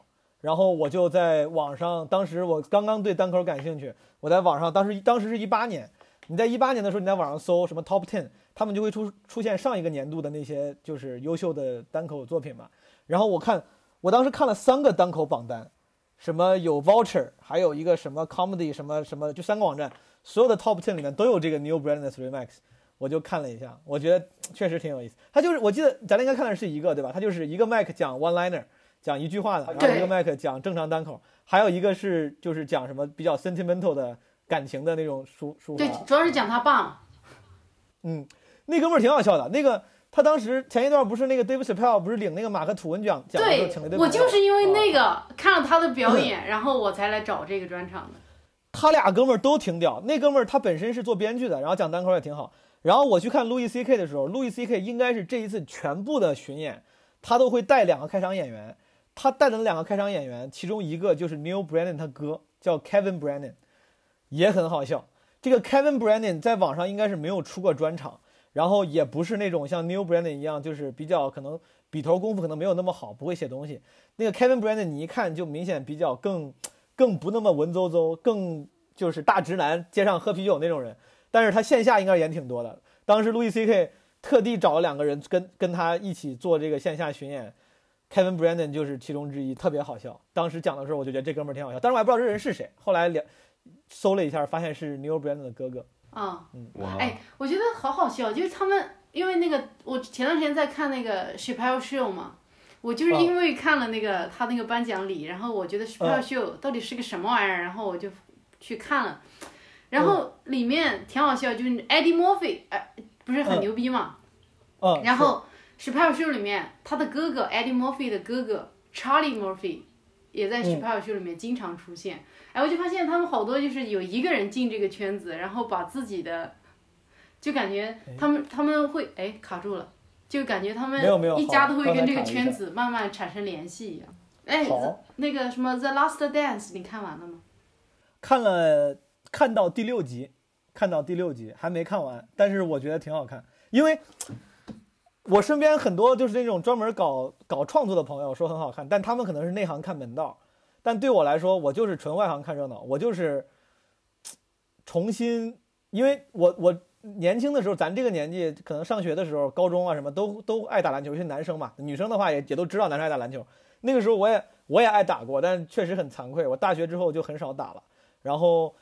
然后我就在网上，当时我刚刚对单口感兴趣，我在网上当时当时是一八年，你在一八年的时候你在网上搜什么 Top Ten，他们就会出出现上一个年度的那些就是优秀的单口作品嘛。然后我看我当时看了三个单口榜单，什么有 Vulture，还有一个什么 Comedy 什么什么，就三个网站，所有的 Top Ten 里面都有这个 New Brandness Remix。我就看了一下，我觉得确实挺有意思。他就是，我记得咱俩应该看的是一个，对吧？他就是一个 Mike 讲 one liner，讲一句话的，然后一个麦克讲正常单口，还有一个是就是讲什么比较 sentimental 的感情的那种书书对。，主要是讲他爸。嗯，那哥们儿挺好笑的。那个他当时前一段不是那个 David Chappelle 不是领那个马克吐温奖奖的时候对请了我就是因为啊那个看了他的表演，然后我才来找这个专场的。他俩哥们儿都挺屌。那哥们儿他本身是做编剧的，然后讲单口也挺好。然后我去看 Louis C K 的时候，，Louis C K 应该是这一次全部的巡演，他都会带两个开场演员。他带的那两个开场演员，其中一个就是 Neil Brennan 他哥，叫 Kevin Brennan，也很好笑。这个 Kevin Brennan 在网上应该是没有出过专场，然后也不是那种像 Neil Brennan 一样，就是比较可能笔头功夫可能没有那么好，不会写东西。那个 Kevin Brennan 你一看就明显比较更更不那么文绉绉，更就是大直男，街上喝啤酒那种人。但是他线下应该演挺多的。当时路易 C K 特地找了两个人跟跟他一起做这个线下巡演，Kevin Brandon 就是其中之一，特别好笑。当时讲的时候我就觉得这哥们儿挺好笑，但是我还不知道这人是谁。后来两搜了一下，发现是 Neil Brandon 的哥哥。啊、哇，哎，我觉得好好笑，就是他们，因为那个我前段时间在看那个 Chappelle Show 嘛，我就是哦因为看了那个他那个颁奖礼，然后我觉得 Chappelle 嗯 Show 到底是个什么玩意儿，然后我就去看了，然后里面挺好笑，就是 Eddie Murphy，哎、不是很嗯牛逼嘛，嗯，然后 Chappelle Show 里面他的哥哥 Eddie Murphy 的哥哥 Charlie Murphy 也在嗯 Chappelle Show 里面经常出现。哎，我就发现他们好多就是有一个人进这个圈子，然后把自己的，就感觉他们他们会哎卡住了，就感觉他们一家都会跟这个圈子慢慢产生联系一样。哎，那个什么 The Last Dance 你看完了吗？看了看到第六集，看到第六集还没看完，但是我觉得挺好看，因为我身边很多就是那种专门搞搞创作的朋友说很好看，但他们可能是内行看门道，但对我来说，我就是纯外行看热闹，我就是重新，因为我我年轻的时候，咱这个年纪可能上学的时候，高中啊什么都都爱打篮球，尤其男生嘛，女生的话也也都知道男生爱打篮球。那个时候我也我也爱打过，但确实很惭愧，我大学之后就很少打了。然后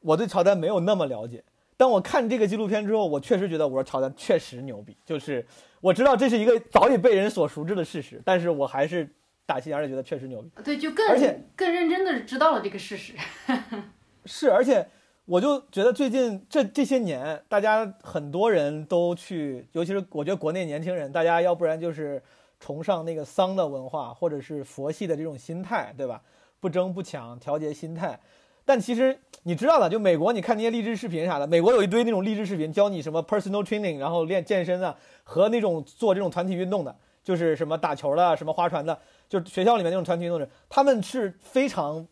我对乔丹没有那么了解。当我看这个纪录片之后，我确实觉得我说乔丹确实牛逼，就是我知道这是一个早已被人所熟知的事实，但是我还是打心眼儿里觉得确实牛逼。对，就更而且更认真的知道了这个事实。是，而且我就觉得最近这这些年，大家很多人都去，尤其是我觉得国内年轻人，大家要不然就是崇尚那个丧的文化，或者是佛系的这种心态，对吧？不争不抢，调节心态。但其实你知道的，就美国，你看那些励志视频啥的，美国有一堆那种励志视频，教你什么 personal training，然后练健身啊，和那种做这种团体运动的，就是什么打球的，什么划船的，就是学校里面那种团体运动的，他们是非常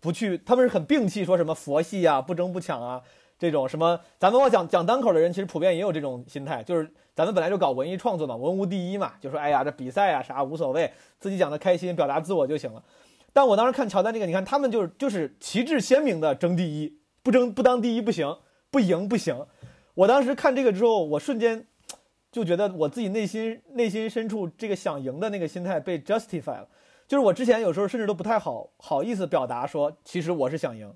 不去，他们是很摒弃说什么佛系啊、不争不抢啊这种什么。咱们往讲讲单口的人，其实普遍也有这种心态，就是咱们本来就搞文艺创作嘛，文无第一嘛，就说哎呀这比赛啊啥无所谓，自己讲的开心，表达自我就行了。但我当时看乔丹这个，你看他们就是就是旗帜鲜明的争第一，不争不当第一不行，不赢不行。我当时看这个之后，我瞬间就觉得我自己内心 内心深处这个想赢的那个心态被 justify 了。就是我之前有时候甚至都不太好好意思表达说，其实我是想赢，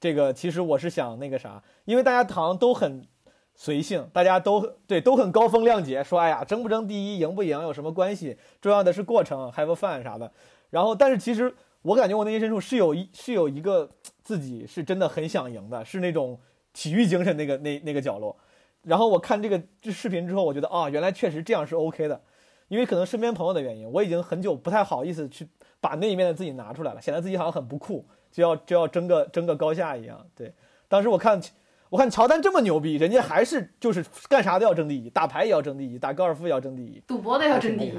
这个其实我是想那个啥，因为大家好像都很随性，大家都对都很高风亮节，说哎呀争不争第一，赢不赢有什么关系？重要的是过程，have fun 啥的。然后，但是其实我感觉我内心深处是有一是有一个自己是真的很想赢的，是那种体育精神那个那那个角落。然后我看这个这视频之后，我觉得啊，原来确实这样是 OK 的。因为可能身边朋友的原因，我已经很久不太好意思去把那一面的自己拿出来了，显得自己好像很不酷，就要就要争个争个高下一样。对，当时我看我看乔丹这么牛逼，人家还是就是干啥都要争第一，打牌也要争第一，打高尔夫也要争第一，赌博都要争第一。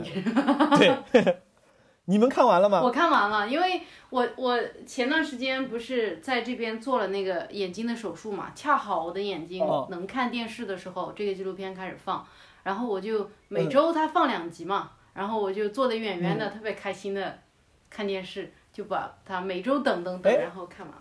对，你们看完了吗？我看完了，因为我我前段时间不是在这边做了那个眼睛的手术嘛，恰好我的眼睛能看电视的时候，这个纪录片开始放。然后我就每周它放两集嘛，然后我就坐得远远的，特别开心的看电视，就把它每周等等等，然后看完。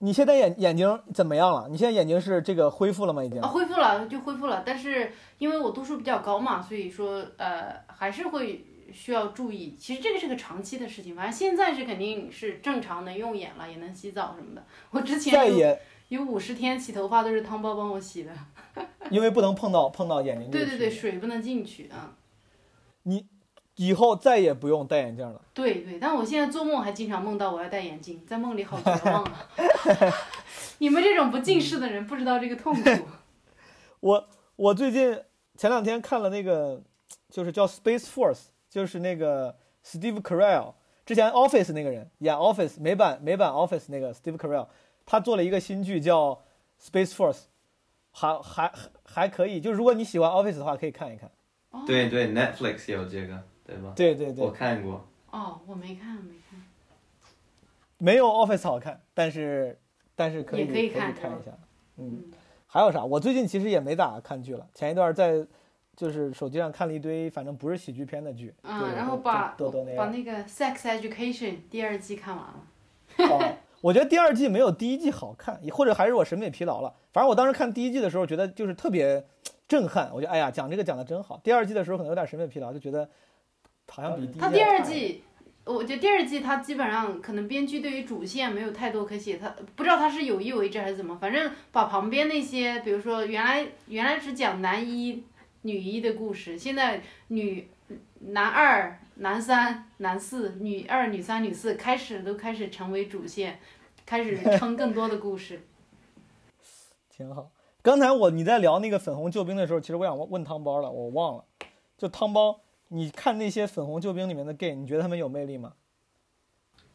你现在眼眼睛怎么样了？你现在眼睛是这个恢复了吗？已经？啊，恢复了就恢复了，但是因为我度数比较高嘛，所以说呃还是会需要注意。其实这个是个长期的事情，反正现在是肯定是正常能用眼了，也能洗澡什么的。我之前有有五十天洗头发都是汤包帮我洗的。因为不能碰到碰到眼睛。对对对，水不能进去啊。你以后再也不用戴眼镜了。对对，但我现在做梦还经常梦到我要戴眼镜，在梦里好绝望啊！你们这种不近视的人不知道这个痛苦。我我最近前两天看了那个，就是叫《Space Force》，就是那个 Steve Carell 之前 Office 那个人演 Office 美版美版 Office 那个 Steve Carell，他做了一个新剧叫《Space Force》。还还还可以，就如果你喜欢 Office 的话，可以看一看。对对，Netflix 有这个，对吧？对对对。我看过。哦，我没看，没看。没有 Office 好看，但是但是可以可以看一下。嗯。还有啥？我最近其实也没咋看剧了。前一段在就是手机上看了一堆，反正不是喜剧片的剧。嗯，然后把把那个 Sex Education 第二季看完了。哦。我觉得第二季没有第一季好看，或者还是我审美疲劳了。反正我当时看第一季的时候，觉得就是特别震撼。我觉得哎呀，讲这个讲的真好。第二季的时候可能有点审美疲劳，就觉得好像比第一季。他第二季，我觉得第二季他基本上可能编剧对于主线没有太多可写，他不知道他是有意为之还是怎么，反正把旁边那些，比如说原来原来只讲男一女一的故事，现在女男二。男三、男四、女二、女三、女四开始都开始成为主线，开始撑更多的故事，挺好。刚才我你在聊那个粉红救兵的时候，其实我想问汤包了，我忘了。就汤包，你看那些粉红救兵里面的 gay，你觉得他们有魅力吗？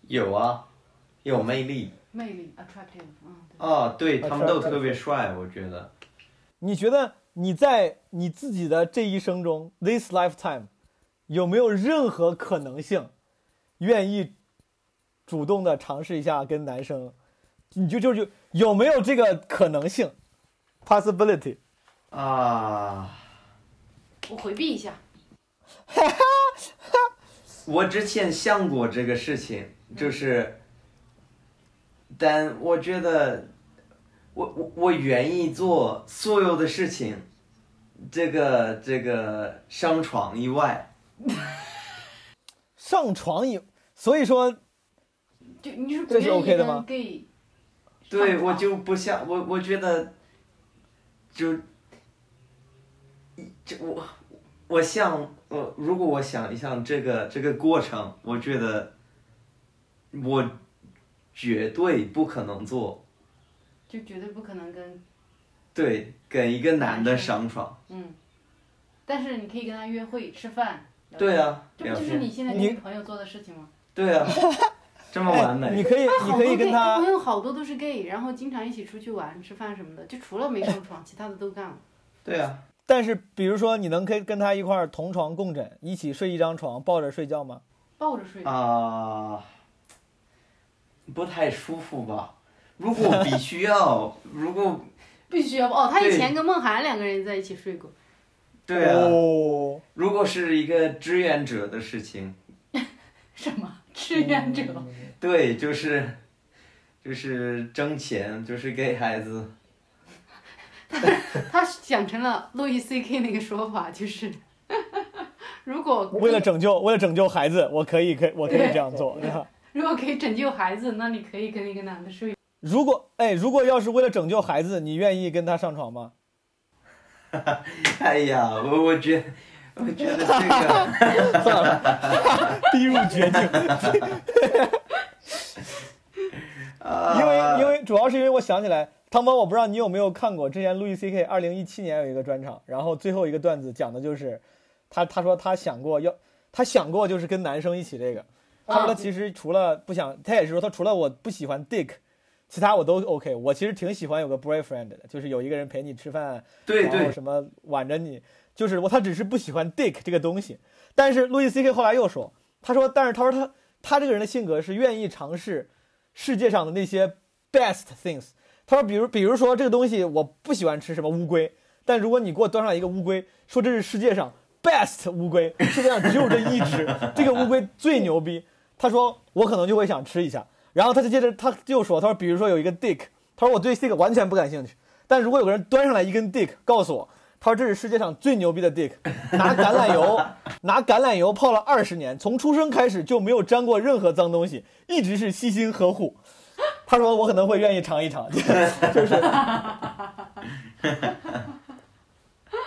有啊，有魅力。魅力，attractive，嗯。啊，对他们都特别帅，我觉得。你觉得你在你自己的这一生中，this lifetime？有没有任何可能性，愿意主动的尝试一下跟男生？你就就就有没有这个可能性？Possibility？啊！我回避一下。哈哈哈！我之前想过这个事情，就是，但我觉得，我我我愿意做所有的事情，这个这个上床以外。上床以，所以说，就你是这是 OK 的吗？对，我就不想我，我觉得，就，这我，我想呃如果我想一想这个这个过程，我觉得，我绝对不可能做，就绝对不可能跟，对，跟一个男的上床。嗯，但是你可以跟他约会吃饭。对啊，这不就是你现在跟朋友做的事情吗？对啊，这么完美。你可以，你可以跟他。朋友好多都是 gay，然后经常一起出去玩、吃饭什么的，就除了没上床，其他的都干了。对啊。但是，比如说，你能跟跟他一块儿同床共枕，一起睡一张床，抱着睡觉吗？抱着睡。啊。不太舒服吧。如果必须要，如果必须要哦，他以前跟梦涵两个人在一起睡过。对啊，哦，如果是一个志愿者的事情，什么？志愿者？对，就是就是挣钱，就是给孩子。他想成了路易 C K 那个说法，就是。如果为了拯救为了拯救孩子，我可以可以我可以这样做，如果可以拯救孩子，那你可以跟一个男的睡。如果哎，如果要是为了拯救孩子，你愿意跟他上床吗？哎呀，我我觉我觉得这个，算了，逼入绝境。啊、因为因为主要是因为我想起来，汤包，我不知道你有没有看过，之前路易 C K 二零一七年有一个专场，然后最后一个段子讲的就是，他他说他想过要，他想过就是跟男生一起这个，他说他其实除了不想，他也是说他除了我不喜欢 dick，其他我都 OK，我其实挺喜欢有个 boyfriend 的，就是有一个人陪你吃饭，对对，然后什么挽着你，就是我他只是不喜欢 dick 这个东西。但是路易 C K 后来又说，他说，但是他说他他这个人的性格是愿意尝试世界上的那些 best things。他说，比如比如说这个东西我不喜欢吃什么乌龟，但如果你给我端上来一个乌龟，说这是世界上 best 乌龟，世界上只有这一只，这个乌龟最牛逼。他说我可能就会想吃一下。然后他就接着他就说，他说比如说有一个 dick，他说我对这个完全不感兴趣，但如果有个人端上来一根 dick，告诉我，他说这是世界上最牛逼的 dick，拿橄榄油 拿橄榄油泡了二十年，从出生开始就没有沾过任何脏东西，一直是悉心呵护。他说我可能会愿意尝一尝，就是，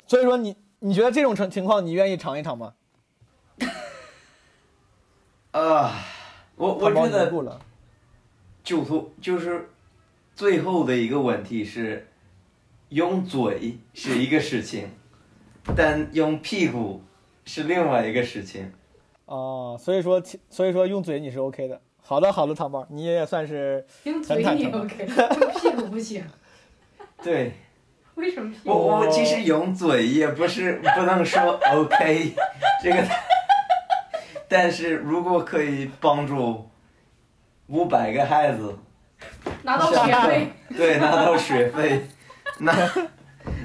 所以说你你觉得这种情情况你愿意尝一尝吗？啊，我我汤包觉得凝固了，就说就是最后的一个问题是，用嘴是一个事情，但用屁股是另外一个事情。哦，所以说所以说用嘴你是 OK 的。好的好的，糖包，你也算是用嘴你很坦诚 OK，用屁股不行。对 为什么屁我？我其实用嘴也不是不能说 OK 这个，但是如果可以帮助五百个孩子。拿到学费，对，拿到学费，那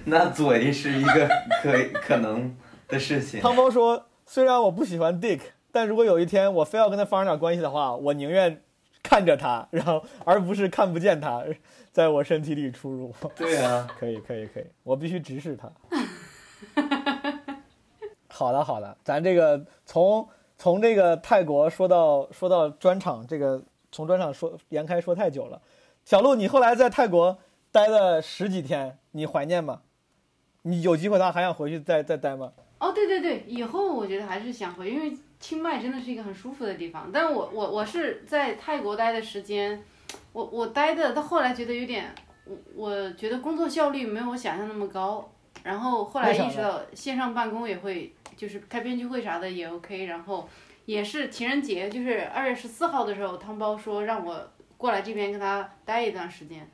那嘴是一个可以可能的事情。汤包说，虽然我不喜欢 Dick，但如果有一天我非要跟他发生点关系的话，我宁愿看着他，然后而不是看不见他在我身体里出入。对啊，可以，可以，可以，我必须直视他。好的，好的，咱这个从从这个泰国说到说到专场，这个从专场说延开说太久了。小鹿，你后来在泰国待了十几天，你怀念吗？你有机会的话还想回去再再待吗？哦，对对对，以后我觉得还是想回，因为清迈真的是一个很舒服的地方。但我我我是在泰国待的时间，我我待的到后来觉得有点，我我觉得工作效率没有我想象那么高。然后后来意识到线上办公也会，就是开编剧会啥的也 OK。然后也是情人节，就是二月十四号的时候，汤包说让我过来这边跟他待一段时间，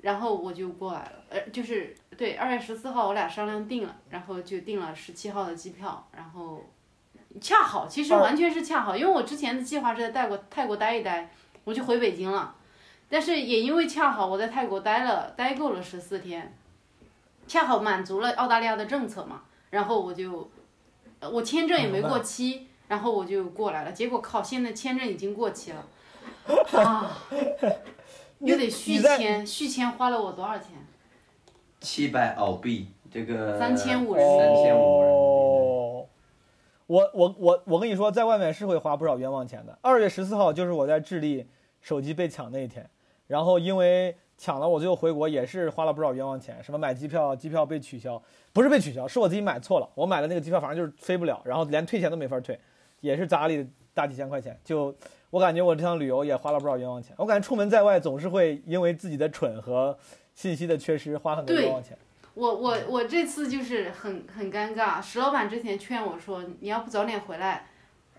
然后我就过来了。呃，就是对，二月十四号我俩商量定了，然后就订了十七号的机票，然后恰好，其实完全是恰好，因为我之前的计划是在泰国泰国待一待，我就回北京了，但是也因为恰好我在泰国待了待够了十四天，恰好满足了澳大利亚的政策嘛，然后我就，呃我签证也没过期，然后我就过来了，结果靠，现在签证已经过期了，啊，又得续签，续签花了我多少钱？七百澳币，这个三千五人民币三千五人民币。哦，我我我我跟你说，在外面是会花不少冤枉钱的。二月十四号就是我在智利手机被抢那一天，然后因为抢了，我最后回国也是花了不少冤枉钱，什么买机票，机票被取消，不是被取消，是我自己买错了，我买的那个机票反正就是飞不了，然后连退钱都没法退，也是砸里大几千块钱。就我感觉我这趟旅游也花了不少冤枉钱，我感觉出门在外总是会因为自己的蠢和信息的缺失花很多冤枉钱。我我我这次就是很很尴尬，石老板之前劝我说，你要不早点回来，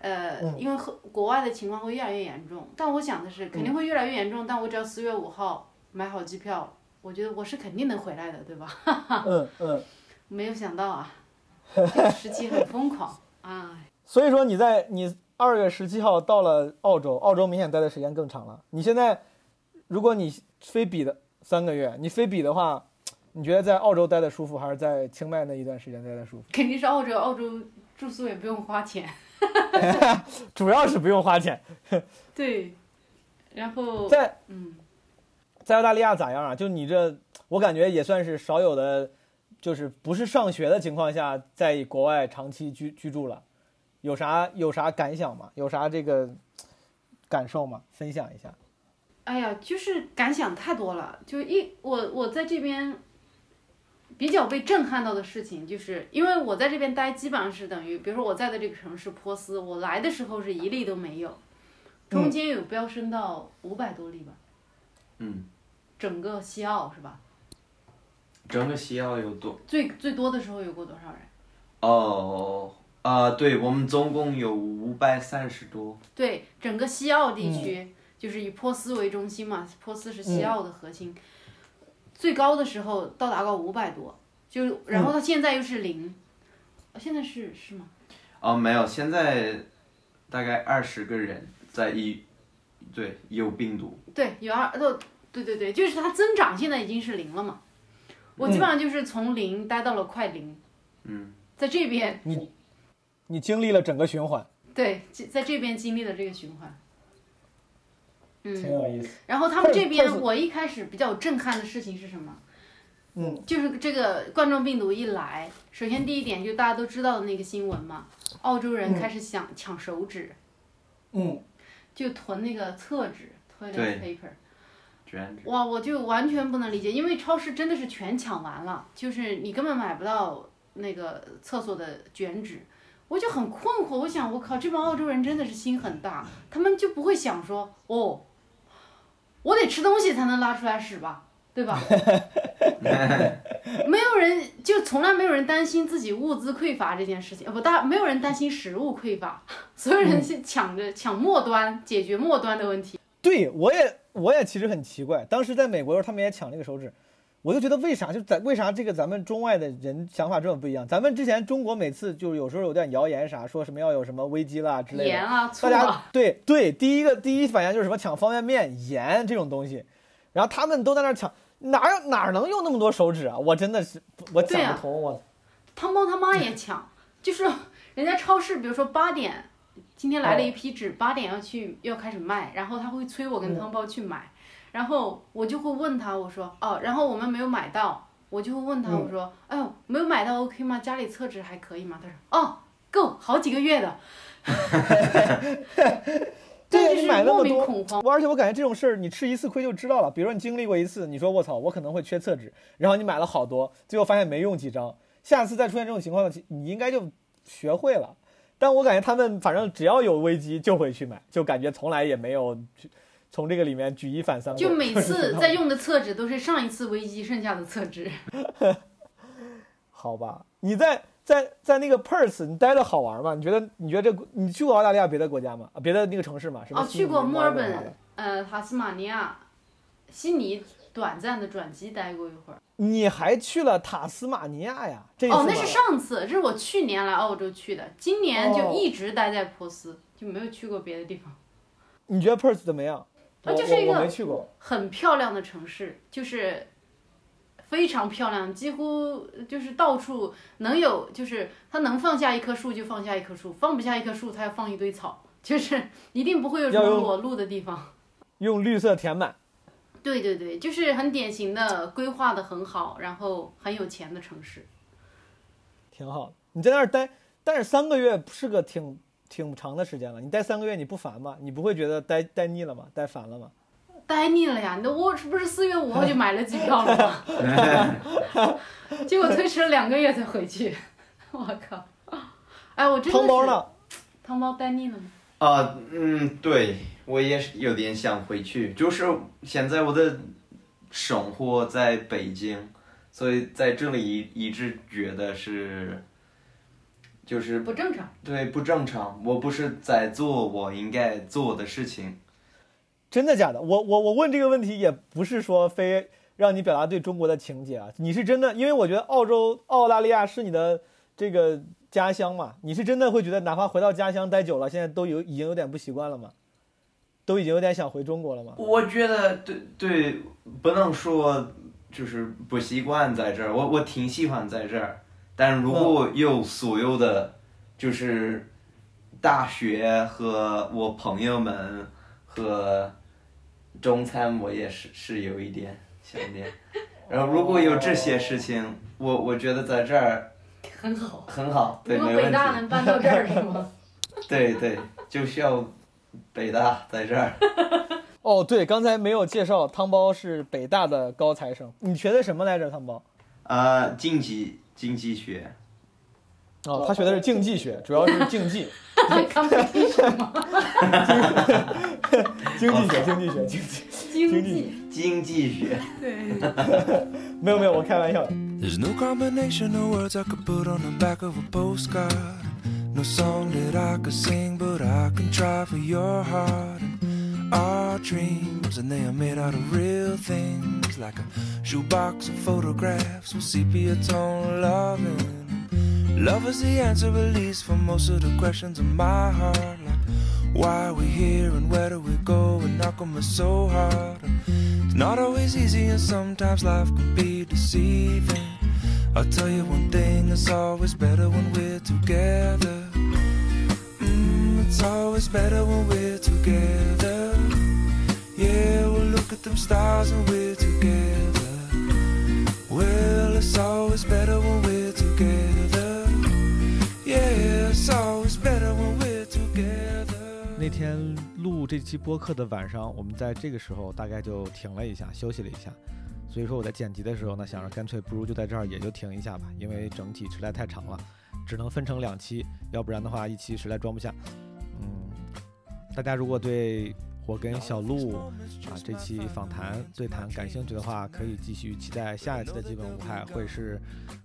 呃，嗯因为和国外的情况会越来越严重。但我想的是，肯定会越来越严重，但我只要四月五号买好机票，我觉得我是肯定能回来的，对吧？嗯嗯。没有想到啊，这个时期很疯狂，哎，所以说你在你二月十七号到了澳洲，澳洲明显待的时间更长了。你现在，如果你非比的三个月，你非比的话，你觉得在澳洲待的舒服，还是在清迈那一段时间待的舒服？肯定是澳洲，澳洲住宿也不用花钱。主要是不用花钱。对，然后在嗯，在澳大利亚咋样啊？就你这，我感觉也算是少有的，就是不是上学的情况下，在国外长期居居住了，有啥有啥感想吗？有啥这个感受吗？分享一下。哎呀，就是感想太多了。就一我我在这边比较被震撼到的事情，就是因为我在这边待，基本上是等于，比如说我在的这个城市波斯，我来的时候是一例都没有，中间有飙升到五百多例吧，嗯，整个西澳是吧？整个西澳有多？最最多的时候有过多少人？哦，啊、对，我们总共有五百三十多。对，整个西澳地区、就是以珀斯为中心嘛，珀斯是西澳的核心，最高的时候到达过五百多，就然后它现在又是零，呃现在是是吗？哦，没有，现在大概二十个人在一，对，有病毒。对，有二都对对对，就是它增长现在已经是零了嘛，我基本上就是从零待到了快零，嗯，在这边你经历了整个循环，对，在这边经历了这个循环。嗯，挺有意思。然后他们这边，我一开始比较震撼的事情是什么？嗯，就是这个冠状病毒一来，首先第一点就大家都知道的那个新闻嘛，澳洲人嗯开始想抢手纸，嗯，就囤那个厕纸 toilet paper。卷纸。哇，我就完全不能理解，因为超市真的是全抢完了，就是你根本买不到那个厕所的卷纸，我就很困惑。我想，我靠，这帮澳洲人真的是心很大，他们就不会想说，哦，我得吃东西才能拉出来屎吧，对吧？没有人就从来没有人担心自己物资匮乏这件事情，呃不大没有人担心食物匮乏，所有人是抢着抢末端解决末端的问题。对我也我也其实很奇怪，当时在美国的时候他们也抢这个手指，我就觉得为啥就在为啥这个咱们中外的人想法这么不一样？咱们之前中国每次就是有时候有点谣言啥，说什么要有什么危机啦之类的，盐啊，醋大家啊，对对，第一个第一反应就是什么抢方便面、盐这种东西，然后他们都在那抢，哪有哪能用那么多手指啊？我真的是我对啊想不通，我汤包他妈也抢，就是人家超市，比如说八点，今天来了一批纸，八点要去要开始卖，然后他会催我跟汤包去买，然后我就会问他，我说哦，然后我们没有买到，我就会问他，我说，哎呦，没有买到 OK 吗？家里厕纸还可以吗？他说，哦，够，好几个月的。对买那莫么多，恐慌。我而且我感觉这种事儿，你吃一次亏就知道了。比如说你经历过一次，你说我操，我可能会缺厕纸，然后你买了好多，最后发现没用几张，下次再出现这种情况，你应该就学会了。但我感觉他们反正只要有危机就会去买，就感觉从来也没有去从这个里面举一反三。就每次 在用的厕纸都是上一次危机剩下的厕纸。好吧，你在在在那个 Perth 你待的好玩吗？你觉得你觉得这你去过澳大利亚别的国家吗？啊，别的那个城市吗？什么哦，去过墨尔本，呃，塔斯马尼亚，悉尼短暂的转机待过一会儿。你还去了塔斯马尼亚呀？这哦，那是上次，这是我去年来澳洲去的，今年就哦一直待在珀斯，就没有去过别的地方。你觉得 Perth 怎么样？啊就是一个。很漂亮的城市，就是非常漂亮，几乎就是到处能有，就是它能放下一棵树就放下一棵树，放不下一棵树它要放一堆草，就是一定不会有什么裸露的地方。用绿色填满。对对对，就是很典型的规划的很好，然后很有钱的城市。挺好。你在那儿待，但是三个月是个挺挺长的时间了。你待三个月，你不烦吗？你不会觉得待待腻了吗？待烦了吗？待腻了呀！那我是不是四月五号就买了机票了吗？结果推迟了两个月才回去，我靠！哎，我真的是汤包呢？汤包待腻了吗？啊，嗯，对，我也是有点想回去，就是现在我的生活在北京，所以在这里一一直觉得是，就是不正常。对不正常，我不是在做我应该做的事情。真的假的？我我我问这个问题也不是说非让你表达对中国的情结啊，你是真的，因为我觉得澳洲、澳大利亚是你的这个家乡嘛，你是真的会觉得，哪怕回到家乡待久了，现在都有已经有点不习惯了吗？都已经有点想回中国了吗？我觉得对对，不能说就是不习惯在这儿，我我挺喜欢在这儿，但如果有所有的就是大学和我朋友们和中餐，我也是是有一点想念。然后如果有这些事情，我我觉得在这儿很好。很好，对，没问题。大能搬到这儿是吗？对对，就需要北大在这儿。哦，对，刚才没有介绍，汤包是北大的高材生，你学的什么来着？汤包？啊，经济经济学。哦，他学的是竞技学，主要是竞技，刚才听什么？经济学，经济学，经济。经济。经济学。对。没有没有，我开玩笑。There's no combination of words I could put on the back of a postcard. No song that I could sing, but I can try for your heart. Our dreams, and they are made out of real things, like a shoebox of photographs with sepia tone loving. Love is the answer, at least, for most of the questions in my heart. Like, why are we here and where do we go? And how come it's so hard? It's not always easy, and sometimes life can be deceiving. I'll tell you one thing, it's always better when we're together. Mm, it's always better when we're together. Yeah, we'll look at them stars and we're together. Well, it's always better when we're together. Yeah, it's always better when we're together. 那天录这期播客的晚上，我们在这个时候大概就停了一下，休息了一下。所以说我在剪辑的时候呢，想着干脆不如就在这儿也就停一下吧，因为整体实在太长了，只能分成两期，要不然的话一期实在装不下。嗯，大家如果对我跟小鹿啊这期访谈对谈感兴趣的话，可以继续期待下一期的基本无害，会是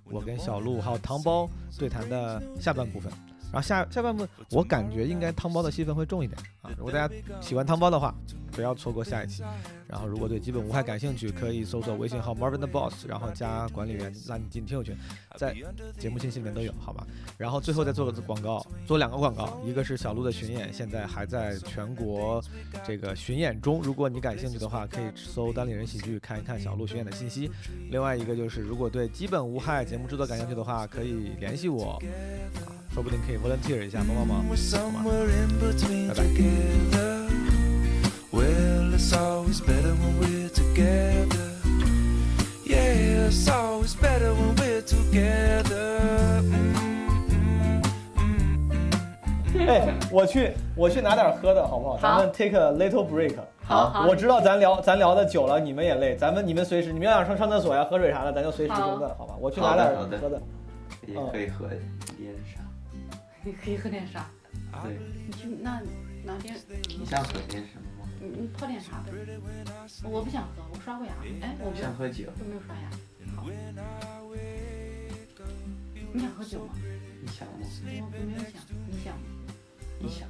我跟小鹿还有糖包对谈的下半部分。然后下下半部，我感觉应该汤包的戏份会重一点啊。如果大家喜欢汤包的话，不要错过下一期。然后如果对基本无害感兴趣，可以搜索微信号 Marvin the Boss，然后加管理员拉你进听友群，在节目信息里面都有，好吧？然后最后再做个广告，做两个广告，一个是小鹿的巡演，现在还在全国这个巡演中，如果你感兴趣的话，可以搜单立人喜剧看一看小鹿巡演的信息。另外一个就是，如果对基本无害节目制作感兴趣的话，可以联系我，啊，说不定可以 volunteer 一下，帮帮忙，We're 好吗？somewhere in between together well it's always better when we're together. Yeah, it's always better when we're together. Mm, mm, mm, mm. 哎，我去，我去拿点喝的好不好？咱们 take a little break。好好。我知道咱聊咱聊的久了，你们也累，咱们你们随时你们要想上上厕所呀、喝水啥的，咱就随时中断，好吧？我去拿点好的好的喝的。也可以喝一点啥？你可以喝点啥？对，你去那拿点，你想喝点什么吗？你你泡点啥呗？我不想喝，我刷过牙。哎，我不想喝酒？都没有刷牙。好。你想喝酒吗？你想吗？我我没有想，你想吗？你想？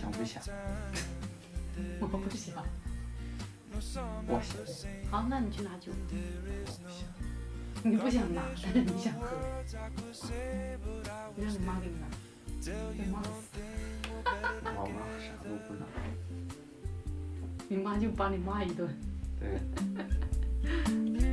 想不想？我不想。我想。好，那你去拿酒。你不想拿，但是你想喝。你让你妈给你拿。你妈死，我妈啥都不拿。你妈就把你骂一顿。对。